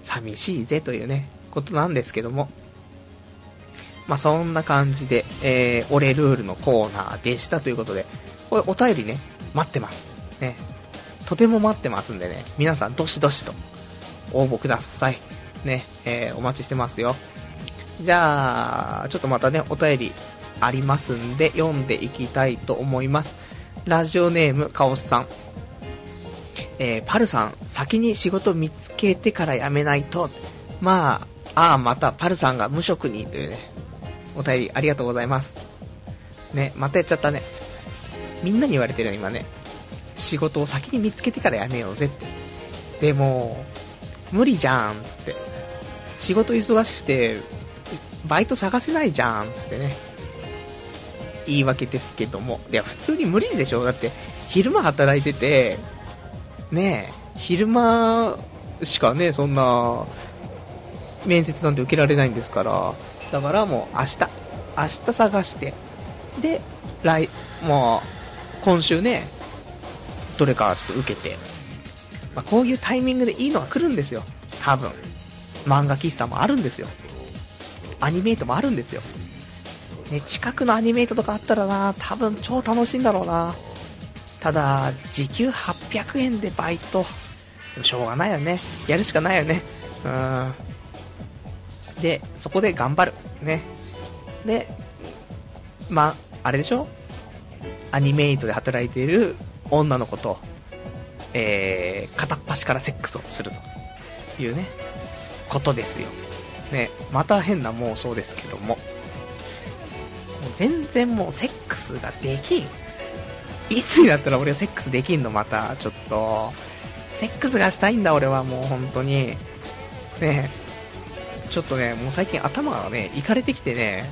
寂しいぜというね、ことなんですけども、まあ、そんな感じで、えー、俺ルールのコーナーでしたということで、これお便りね、待ってます。ね。とても待ってますんでね、皆さんどしどしと応募ください。ね、えー、お待ちしてますよ。じゃあ、ちょっとまたね、お便りありますんで、読んでいきたいと思います。ラジオネーム、カオスさん。えー、パルさん、先に仕事見つけてから辞めないと。まあ、ああ、また、パルさんが無職にというね、お便りありがとうございます。ね、またやっちゃったね。みんなに言われてるよ、今ね。仕事を先に見つけてから辞めようぜって。でも、無理じゃん、つって。仕事忙しくて、バイト探せないじゃん、つってね。言い訳ですけども。いや、普通に無理でしょだって、昼間働いてて、ねえ、昼間しかね、そんな、面接なんて受けられないんですから、だからもう明日、明日探して、で、来、もう、今週ね、どれかちょっと受けて、まあ、こういうタイミングでいいのが来るんですよ、多分。漫画喫茶もあるんですよ。アニメイトもあるんですよ。ね、近くのアニメイトとかあったらな、多分超楽しいんだろうな。ただ、時給800円でバイト。しょうがないよね。やるしかないよね。うん。で、そこで頑張る。ね。で、まあ、あれでしょ？アニメイトで働いている女の子と、えー、片っ端からセックスをするというね、ことですよ。ね、また変な妄想ですけども。もう全然もうセックスができん。いつになったら俺はセックスできんのまた、ちょっと。セックスがしたいんだ俺はもう本当に。ねちょっとね、もう最近頭がね、いかれてきてね、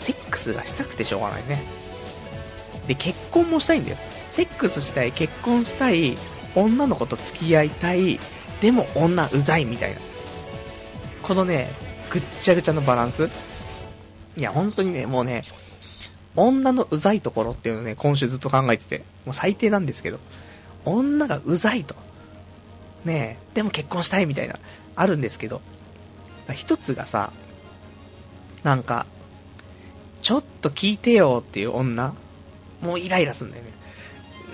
セックスがしたくてしょうがないね。で、結婚もしたいんだよ。セックスしたい、結婚したい、女の子と付き合いたい、でも女うざいみたいな。このね、ぐっちゃぐちゃのバランス。いや、本当にね、もうね、女のうざいところっていうのをね、今週ずっと考えてて、もう最低なんですけど、女がうざいと。ねえ、でも結婚したいみたいな、あるんですけど、一つがさ、なんか、ちょっと聞いてよっていう女、もうイライラすんだよね。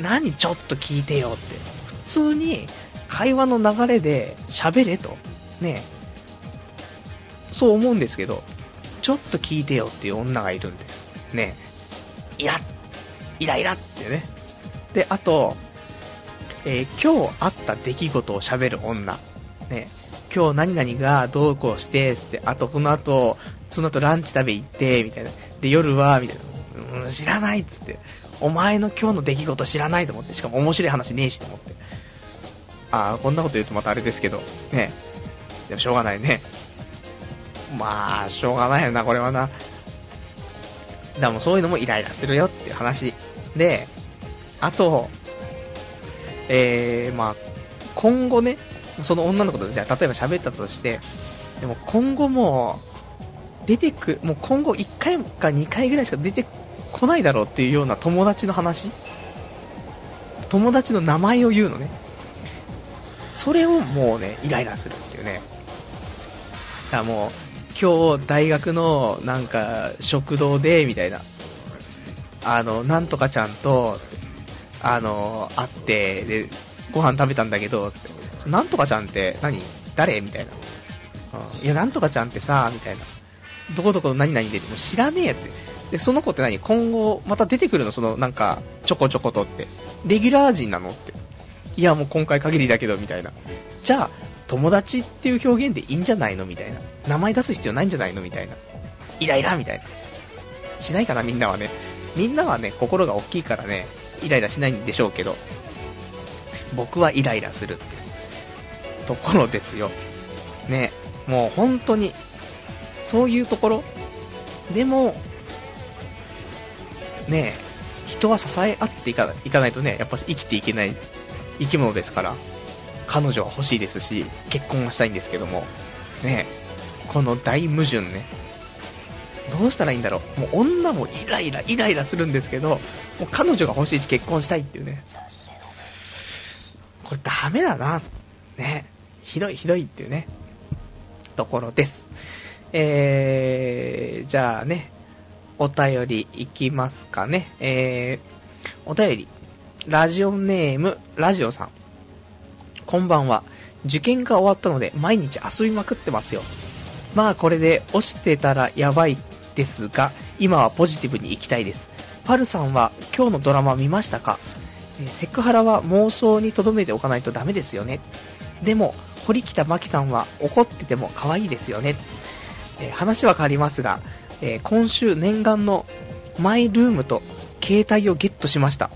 何ちょっと聞いてよって。普通に会話の流れで喋れと。ねえそう思うんですけど、ちょっと聞いてよっていう女がいるんです。ねイラッ、イライラってね。で、あと、えー、今日あった出来事を喋る女。ね今日何々がどうこうして、って、あとこの後、その後ランチ食べ行って、みたいな。で、夜は、みたいな。うん、知らないっつって。お前の今日の出来事知らないと思って。しかも面白い話ねえしと思って。ああ、こんなこと言うとまたあれですけど。ねでもしょうがないね。まあ、しょうがないよな、これはな。だもそういうのもイライラするよっていう話。で、あと、えー、まあ、今後ね、その女の子と、じゃあ、例えば喋ったとして、でも今後も、出てく、もう今後1回か2回ぐらいしか出てこないだろうっていうような友達の話？友達の名前を言うのね。それをもうね、イライラするっていうね。だからもう、今日大学のなんか食堂で、みたいな。あの、なんとかちゃんと、あの、会って、で、ご飯食べたんだけど、なんとかちゃんって何？誰？みたいな。うん、いや、なんとかちゃんってさ、みたいな。どこどこ何々でっても知らねえって。で、その子って何？今後、また出てくるの？その、なんか、ちょこちょことって。レギュラー陣なの？って。いや、もう今回限りだけど、みたいな。じゃあ、友達っていう表現でいいんじゃないの？みたいな。名前出す必要ないんじゃないの？みたいな。イライラみたいな。しないかな、みんなはね。みんなはね、心が大きいからね、イライラしないんでしょうけど、僕はイライラするってところですよ。ね、もう本当に、そういうところ、でも、ね人は支え合っていかいかないとね、やっぱ生きていけない生き物ですから、彼女は欲しいですし、結婚はしたいんですけども、ねこの大矛盾ね、どうしたらいいんだろう。もう女もイライラ、イライラするんですけど、もう彼女が欲しいし結婚したいっていうね。これダメだな。ね。ひどいひどいっていうね。ところです。えー、じゃあね、お便りいきますかね。えー、お便り。ラジオネーム、ラジオさん。こんばんは。受験が終わったので毎日遊びまくってますよ。まあこれで落ちてたらやばいですが、今はポジティブに行きたいです。パルさんは今日のドラマ見ましたか、セクハラは妄想に留めておかないとダメですよね。でも、堀北真希さんは怒ってても可愛いですよね。え話は変わりますが、え今週念願のマイルームと携帯をゲットしました。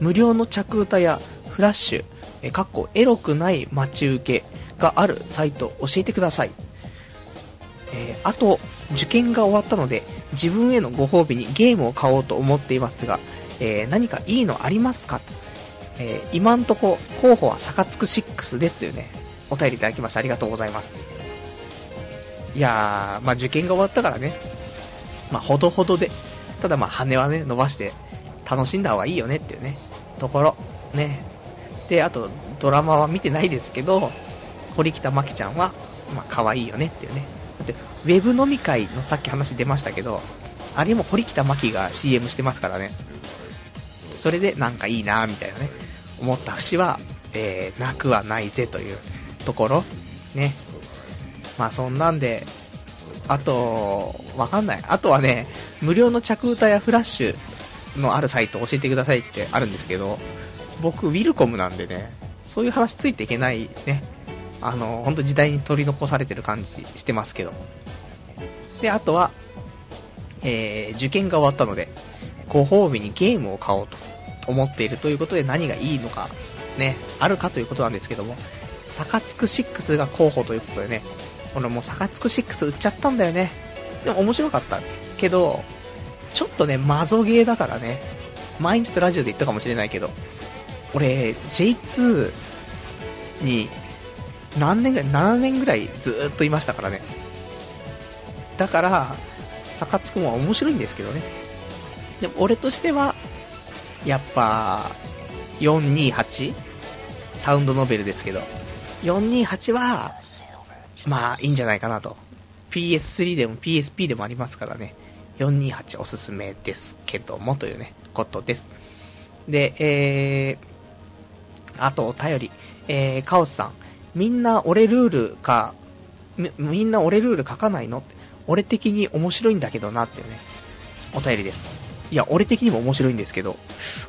無料の着歌やフラッシュ、えかっこエロくない待ち受けがあるサイト教えてください。えー、あと、受験が終わったので、自分へのご褒美にゲームを買おうと思っていますが、えー、何かいいのありますか？と。えー、今んとこ、候補はサカツク6ですというね、お便りいただきましてありがとうございます。いやー、まあ受験が終わったからね、まあほどほどで、ただまあ羽はね、伸ばして楽しんだ方がいいよねっていうね、ところ、ね。で、あと、ドラマは見てないですけど、堀北真希ちゃんは、まあ可愛いよねっていうね。だって、ウェブ飲み会のさっき話出ましたけど、あれも堀北真希が CM してますからね。それでなんかいいなみたいなね、思った節は、えー、なくはないぜというところ、ね。まあそんなんで、あと、わかんない。あとはね、無料の着歌やフラッシュのあるサイト教えてくださいってあるんですけど、僕、ウィルコムなんでね、そういう話ついていけないね、あの、本当時代に取り残されてる感じしてますけど。で、あとは、えー、受験が終わったので、ご褒美にゲームを買おうと思っているということで何がいいのか、ね、あるかということなんですけども、サカツク6が候補ということでね、俺もうサカツク6売っちゃったんだよね。でも面白かったけど、ちょっとね、マゾゲーだからね、毎日とラジオで言ったかもしれないけど、俺、J2 に何年ぐらい、7年ぐらいずーっといましたからね。だから、サカツクも面白いんですけどね。でも俺としては、やっぱ、428? サウンドノベルですけど、428は、まあ、いいんじゃないかなと。PS3 でも PSP でもありますからね。428おすすめですけどもというね、ことです。で、えー、あとお便り。えー、カオスさん。みんな俺ルールか、みみんな俺ルール書かないの？俺的に面白いんだけどなっていうね、お便りです。いや、俺的にも面白いんですけど、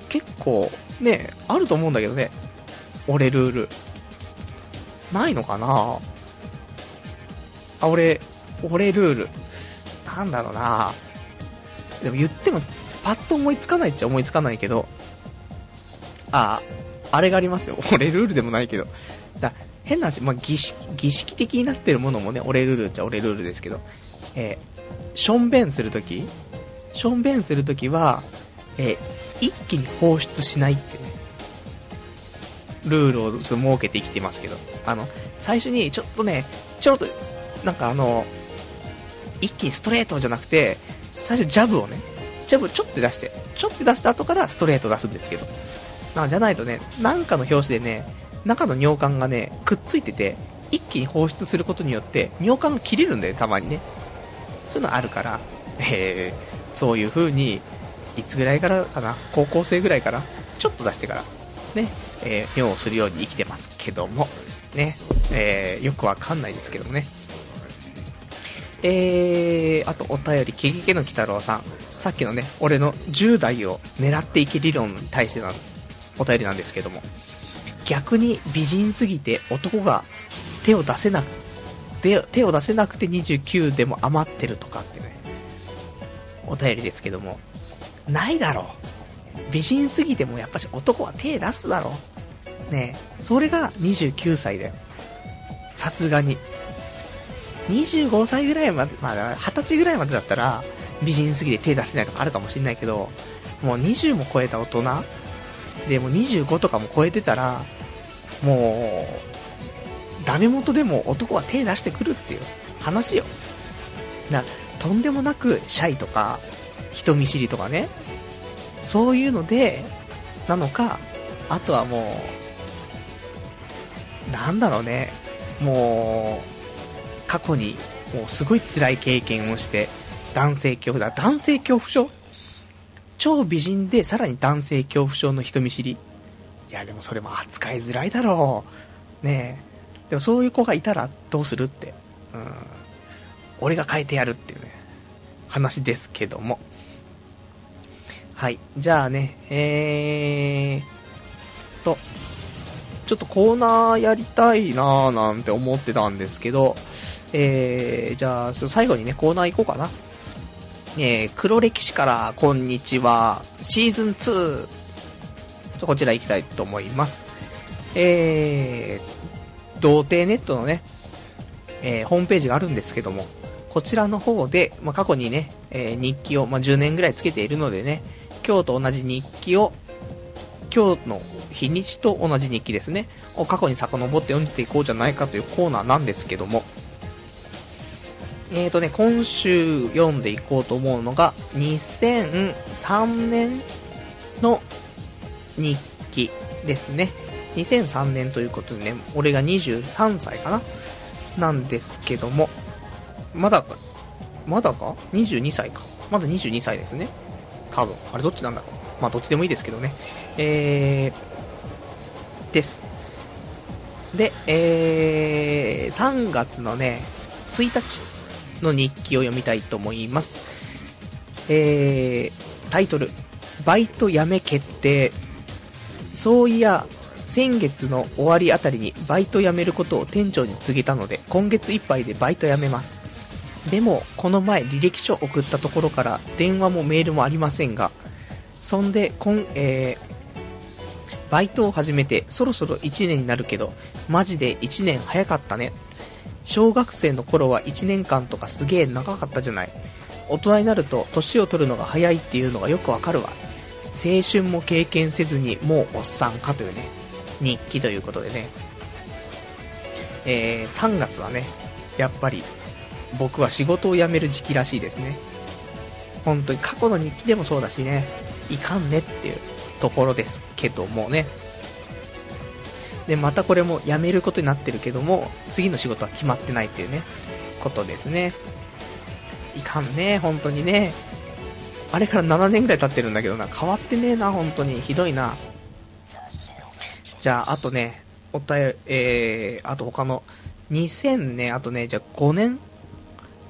結構ね、あると思うんだけどね、俺ルール。ないのかな？あ、俺、俺ルール。なんだろうなでも言っても、パッと思いつかないっちゃ思いつかないけど、あ、あれがありますよ。俺ルールでもないけど。だ変な話、まあ、儀式、儀式的になってるものもね、俺ルールっちゃ俺ルールですけど、えー、しょんべんするとき、しょんべんするときは、えー、一気に放出しないってね、ルールを設けて生きてますけど、あの、最初にちょっとね、ちょっと、なんかあの、一気にストレートじゃなくて、最初ジャブをね、ジャブちょっと出して、ちょっと出した後からストレート出すんですけど、なんじゃないとね、なんかの表紙でね、中の尿管がね、くっついてて、一気に放出することによって、尿管が切れるんだよ、たまにね。そういうのあるから、えー、そういう風に、いつぐらいからかな、高校生ぐらいから、ちょっと出してから、ね、えー、尿をするように生きてますけども、ね、えー、よくわかんないですけどもね。えー、あとお便り、ケゲケの鬼太郎さん。さっきのね、俺の10代を狙っていけ理論に対してのお便りなんですけども、逆に美人すぎて男が手を出せなく、手を出せなくて29でも余ってるとかってね、お便りですけども、ないだろう。美人すぎてもやっぱし男は手出すだろう。ねそれが29歳だよ。さすがに。25歳ぐらいまで、まあ、20歳ぐらいまでだったら、美人すぎて手出せないとかあるかもしれないけど、もう20も超えた大人で、も25とかも超えてたら、もう、ダメ元でも男は手出してくるっていう話よ。な、とんでもなくシャイとか、人見知りとかね、そういうので、なのか、あとはもう、なんだろうね、もう、過去にもうすごい辛い経験をして、男性恐怖だ、男性恐怖症超美人でさらに男性恐怖症の人見知り。いや、でもそれも扱いづらいだろう。ねえ。でもそういう子がいたらどうするって。うん。俺が変えてやるっていうね、話ですけども。はい。じゃあね、えーと、ちょっとコーナーやりたいなーなんて思ってたんですけど、えー、じゃあ、最後にね、コーナー行こうかな。えー、黒歴史からこんにちは、シーズン2。こちら行きたいと思います。えー、童貞ネットのね、えー、ホームページがあるんですけども、こちらの方で、まあ、過去にね、えー、日記を、まあ、10年ぐらいつけているのでね、今日と同じ日記を、今日の日にちと同じ日記ですね、を過去に遡って読んでいこうじゃないかというコーナーなんですけども、えーとね、今週読んでいこうと思うのが、2003年の日記ですね。2003年ということでね、俺が23歳かな？なんですけども、まだか、まだか ?22 歳か。まだ22歳ですね。多分。あれどっちなんだろう？まあどっちでもいいですけどね。えー、です。で、えー、3月のね、1日の日記を読みたいと思います。えー、タイトル、バイト辞め決定。そういや、先月の終わりあたりにバイト辞めることを店長に告げたので、今月いっぱいでバイト辞めます。でも、この前履歴書送ったところから電話もメールもありませんが、そんで、こん、えー、バイトを始めてそろそろ1年になるけど、マジで1年早かったね。小学生の頃は1年間とかすげえ長かったじゃない。大人になると年を取るのが早いっていうのがよくわかるわ。青春も経験せずにもうおっさんかというね、日記ということでね。えー、3月はね、やっぱり僕は仕事を辞める時期らしいですね。本当に過去の日記でもそうだしね、いかんねっていうところですけどもね。で、またこれも辞めることになってるけども、次の仕事は決まってないっていうね、ことですね。いかんね、本当にね。あれから7年ぐらい経ってるんだけどな、変わってねえな、本当に。ひどいな。じゃあ、あとね、おたえ、えー、あと他の、2000ね、あとね、じゃあ5年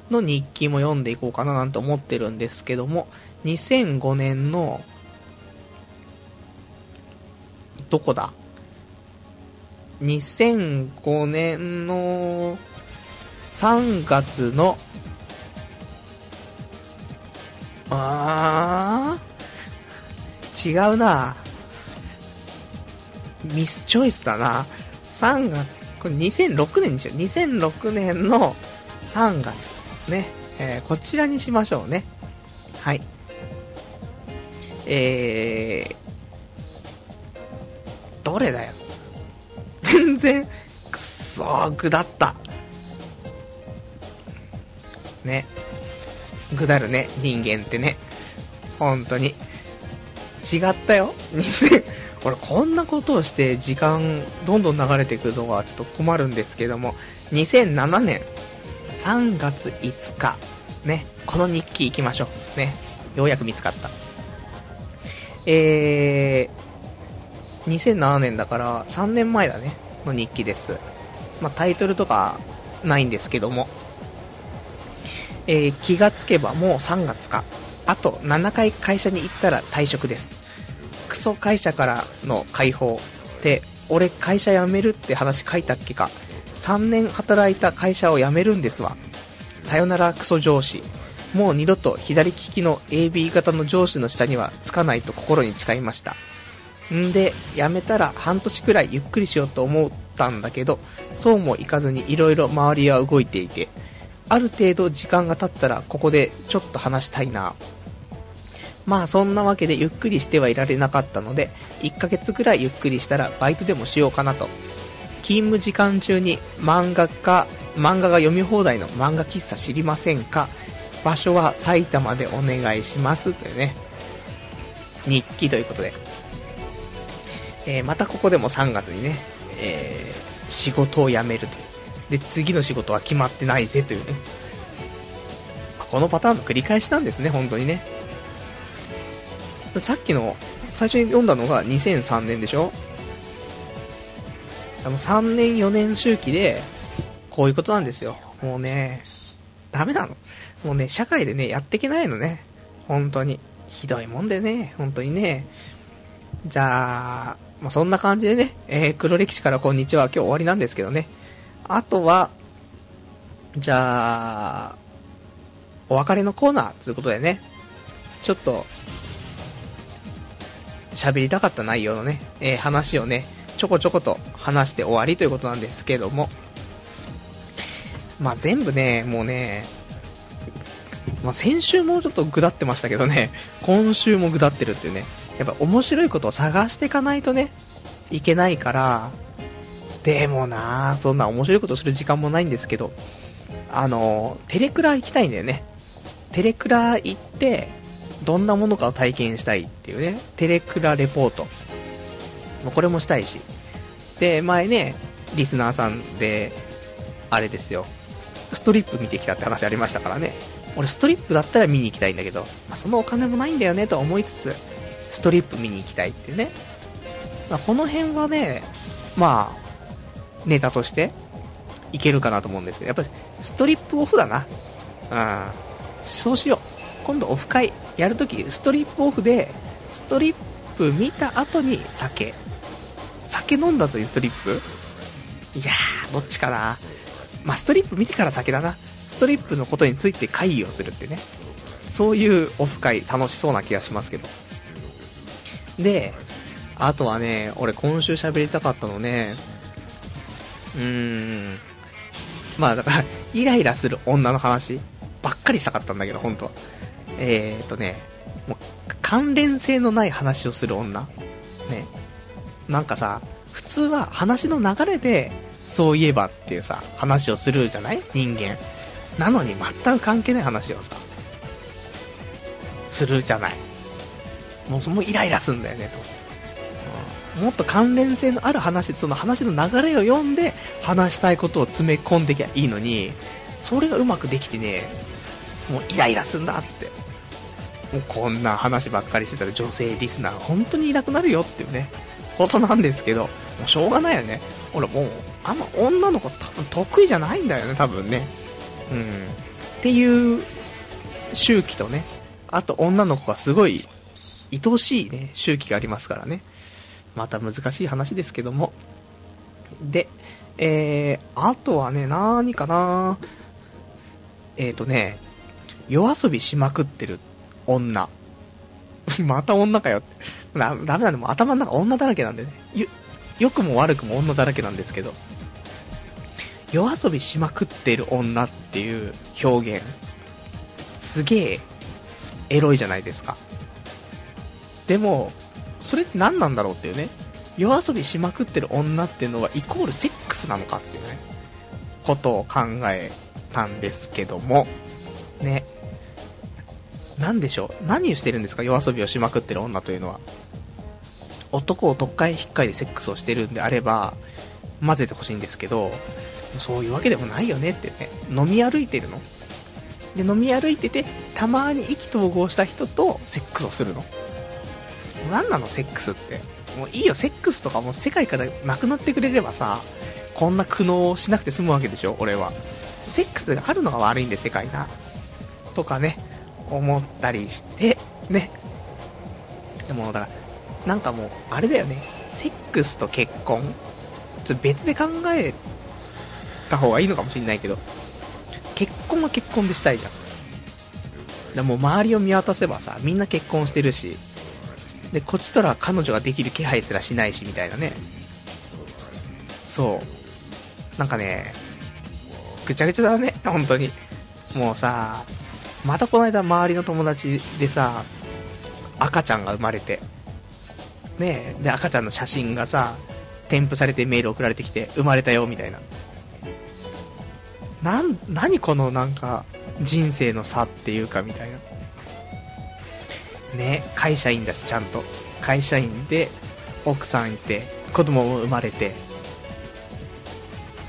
の日記も読んでいこうかななんて思ってるんですけども、2005年の、どこだ？?2005 年の3月の、あー、違うなミスチョイスだな。3月、これ2006年にしよう。2006年の3月。ね。えー、こちらにしましょうね。はい。えー、どれだよ？全然、くっそー、ぐだった。ね。ぐだるね、人間ってね。本当に。違ったよ。2000、俺こんなことをして時間どんどん流れていくるのはちょっと困るんですけども、2007年3月5日、ね、この日記行きましょう。ね、ようやく見つかった。えー、2007年だから3年前だね、の日記です。まあ、タイトルとかないんですけども、えー、気がつけばもう3月か。あと7回会社に行ったら退職です。クソ会社からの解放って、俺会社辞めるって話書いたっけか。3年働いた会社を辞めるんですわ。さよならクソ上司。もう二度と左利きの AB 型の上司の下にはつかないと心に誓いました。んで、辞めたら半年くらいゆっくりしようと思ったんだけど、そうもいかずに色々周りは動いていて、ある程度時間が経ったらここでちょっと話したいな。まあそんなわけでゆっくりしてはいられなかったので、1ヶ月くらいゆっくりしたらバイトでもしようかなと。勤務時間中に漫画か、漫画が読み放題の漫画喫茶知りませんか？場所は埼玉でお願いします。というね、日記ということで。えー、またここでも3月にね、えー、仕事を辞めると。で、次の仕事は決まってないぜというね。このパターンの繰り返しなんですね、本当にね。さっきの、最初に読んだのが2003年でしょ？あの3年4年周期で、こういうことなんですよ。もうね、ダメなの。もうね、社会でね、やっていけないのね。本当に。ひどいもんでね、本当にね。じゃあ、まあ、そんな感じでね、えー、黒歴史からこんにちは、今日終わりなんですけどね。あとは、じゃあ、お別れのコーナーということでね、ちょっと、喋りたかった内容のね、えー、話をね、ちょこちょこと話して終わりということなんですけども、まあ全部ね、もうね、まあ先週もちょっとぐだってましたけどね、今週もぐだってるっていうね、やっぱ面白いことを探していかないとね、いけないから、でもなそんな面白いことする時間もないんですけど、あの、テレクラ行きたいんだよね。テレクラ行って、どんなものかを体験したいっていうね、テレクラレポート。これもしたいし。で、前ね、リスナーさんで、あれですよ、ストリップ見てきたって話ありましたからね。俺ストリップだったら見に行きたいんだけど、まあ、そのお金もないんだよねと思いつつ、ストリップ見に行きたいっていうね。ま、この辺はね、まあ、ネタとしていけるかなと思うんですけど、やっぱりストリップオフだな。うん。そうしよう。今度オフ会やるとき、ストリップオフで、ストリップ見た後に酒。酒飲んだというストリップ？いやー、どっちかな。まあ、ストリップ見てから酒だな。ストリップのことについて会議をするってね。そういうオフ会楽しそうな気がしますけど。で、あとはね、俺今週喋りたかったのね、うーん、まあだから、イライラする女の話ばっかりしたかったんだけど、本当は。えーとね、もう関連性のない話をする女。ね。なんかさ、普通は話の流れで、そういえばっていうさ、話をするじゃない？人間。なのに全く関係ない話をさ、するじゃない。もう、もうイライラすんだよね、と。うん、もっと関連性のある話、その話の流れを読んで、話したいことを詰め込んできゃいいのに、それがうまくできてね、もうイライラするんだっ、つって。もうこんな話ばっかりしてたら女性リスナー本当にいなくなるよっていうね、ことなんですけど、もうしょうがないよね。俺もう、あんま女の子多分得意じゃないんだよね、多分ね。うん。っていう周期とね、あと女の子がすごい愛おしいね、周期がありますからね。また難しい話ですけども。で、えー、あとはね、何かなえーとね、夜遊びしまくってる女。また女かよって。ダメなんで、も頭の中女だらけなんでね。良くも悪くも女だらけなんですけど。夜遊びしまくってる女っていう表現。すげえ、エロいじゃないですか。でも、それって何なんだろうっていうね。夜遊びしまくってる女っていうのはイコールセックスなのかっていうね、ことを考えたんですけども、ね。なんでしょう何をしてるんですか？夜遊びをしまくってる女というのは。男を特会引っかいでセックスをしてるんであれば、混ぜてほしいんですけど、そういうわけでもないよねってね。飲み歩いてるの？で、飲み歩いてて、たまに意気投合した人とセックスをするの？何なのセックスって。もういいよ、セックスとかもう世界からなくなってくれればさ、こんな苦悩しなくて済むわけでしょ、俺は。セックスがあるのが悪いんで、世界な。とかね、思ったりして、ね。でも、だから、なんかもう、あれだよね。セックスと結婚ちょっと別で考えた方がいいのかもしれないけど、結婚は結婚でしたいじゃん。でも周りを見渡せばさ、みんな結婚してるし、で、こっちとら彼女ができる気配すらしないし、みたいなね。そう。なんかね、ぐちゃぐちゃだね、本当に。もうさ、またこの間周りの友達でさ、赤ちゃんが生まれて、ねで、赤ちゃんの写真がさ、添付されてメール送られてきて、生まれたよ、みたいな。なん、何このなんか、人生の差っていうか、みたいな。ね、会社員だし、ちゃんと。会社員で、奥さんいて、子供も生まれて、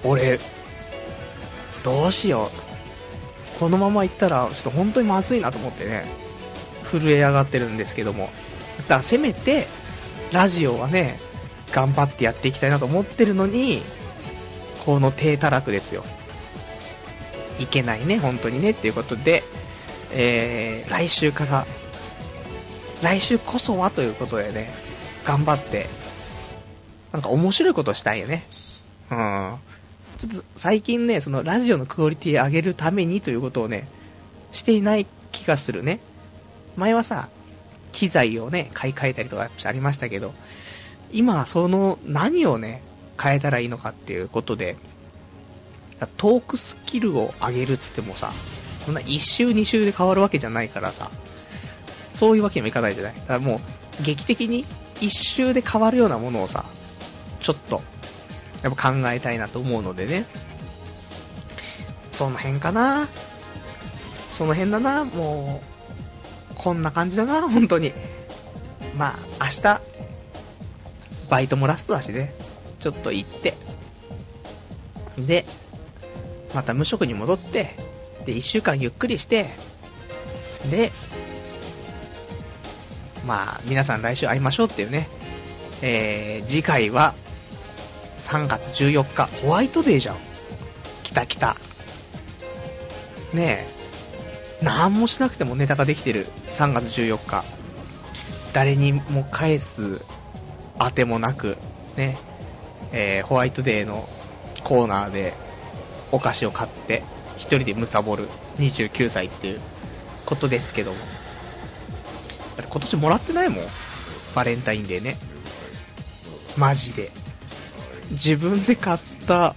俺、どうしようと。このまま行ったら、ちょっと本当にまずいなと思ってね、震え上がってるんですけども。だからせめて、ラジオはね、頑張ってやっていきたいなと思ってるのに、この低たらくですよ。いけないね、本当にね、っていうことで、えー、来週から来週こそはということでね、頑張って、なんか面白いことしたいよね。うん。ちょっと最近ね、そのラジオのクオリティ上げるためにということをね、していない気がするね。前はさ、機材をね、買い替えたりとかありましたけど、今はその何をね、変えたらいいのかっていうことで、トークスキルを上げるっつってもさ、そんな1週2週で変わるわけじゃないからさ、そういうわけにもいかないじゃない？だからもう、劇的に一周で変わるようなものをさ、ちょっと、やっぱ考えたいなと思うのでね。その辺かな。その辺だな、もう、こんな感じだな、本当に。まあ、明日、バイトもラストだしね、ちょっと行って、で、また無職に戻って、で、一週間ゆっくりして、で、まあ、皆さん来週会いましょうっていうね、えー、次回は、3月14日、ホワイトデーじゃん。来た来た。ねえ、何もしなくてもネタができてる3月14日。誰にも返す当てもなく、ね、えー、ホワイトデーのコーナーでお菓子を買って、一人でむさぼる29歳っていうことですけども。って今年もらってないもん。バレンタインデーね。マジで。自分で買った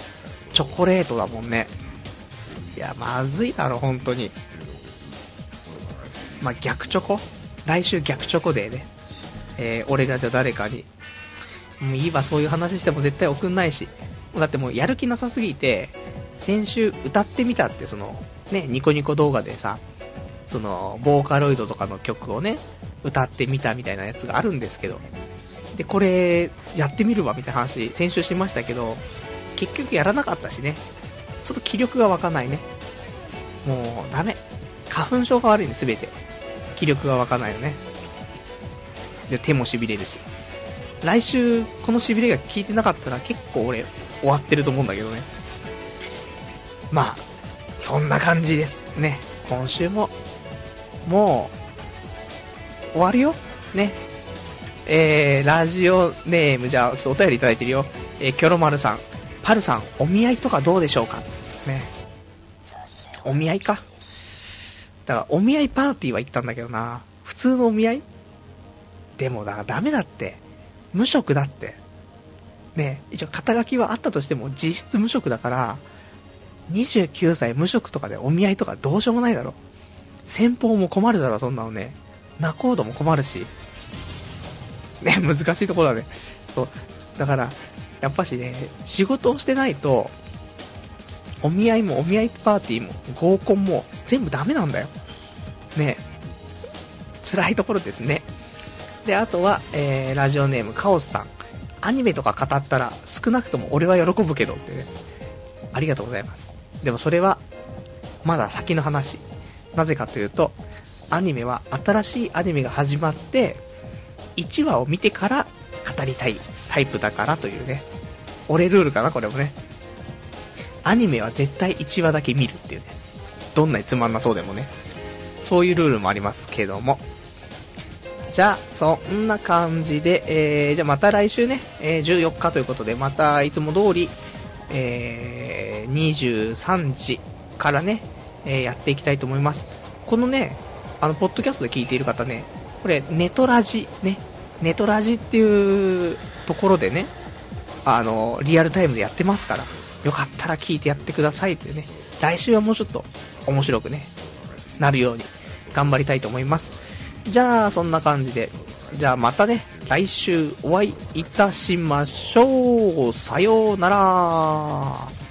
チョコレートだもんね。いや、まずいだろ、本当に。まあ、逆チョコ？来週逆チョコデーね。えー、俺がじゃあ誰かに。もういいわ、そういう話しても絶対送んないし。だってもうやる気なさすぎて、先週歌ってみたって、その、ね、ニコニコ動画でさ、その、ボーカロイドとかの曲をね、歌ってみたみたいなやつがあるんですけど、で、これ、やってみるわみたいな話、先週しましたけど、結局やらなかったしね、ちょっと気力が湧かないね。もう、ダメ。花粉症が悪いね、すべて。気力が湧かないよね。で、手も痺れるし。来週、この痺れが効いてなかったら結構俺、終わってると思うんだけどね。まあ、そんな感じですね。今週も、もう、終わるよ。ね。えー、ラジオネーム、じゃあ、ちょっとお便りいただいてるよ。えー、キョロマルさん。パルさん、お見合いとかどうでしょうか？ね。お見合いか？だから、お見合いパーティーは行ったんだけどな。普通のお見合い？でも、だからダメだって。無職だって。ね、一応肩書きはあったとしても実質無職だから、29歳無職とかでお見合いとかどうしようもないだろ。先方も困るだろ、そんなのね。仲人も困るし。ね、難しいところだね。そう。だから、やっぱしね、仕事をしてないと、お見合いもお見合いパーティーも合コンも全部ダメなんだよ。ね。辛いところですね。で、あとは、えー、ラジオネームカオスさん。アニメとか語ったら少なくとも俺は喜ぶけどってね。ありがとうございます。でもそれは、まだ先の話。なぜかというと、アニメは新しいアニメが始まって、1話を見てから語りたいタイプだからというね。俺ルールかな、これもね。アニメは絶対1話だけ見るっていうね。どんなにつまんなそうでもね。そういうルールもありますけども。じゃあ、そんな感じで、えー、じゃあまた来週ね、えー、14日ということで、またいつも通り、えー、23時からね、えー、やっていきたいと思います。このね、あの、ポッドキャストで聞いている方ね、これ、ネトラジ、ね、ネトラジっていうところでね、あの、リアルタイムでやってますから、よかったら聞いてやってくださいというね、来週はもうちょっと面白くね、なるように頑張りたいと思います。じゃあ、そんな感じで。じゃあまたね、来週お会いいたしましょう。さようなら。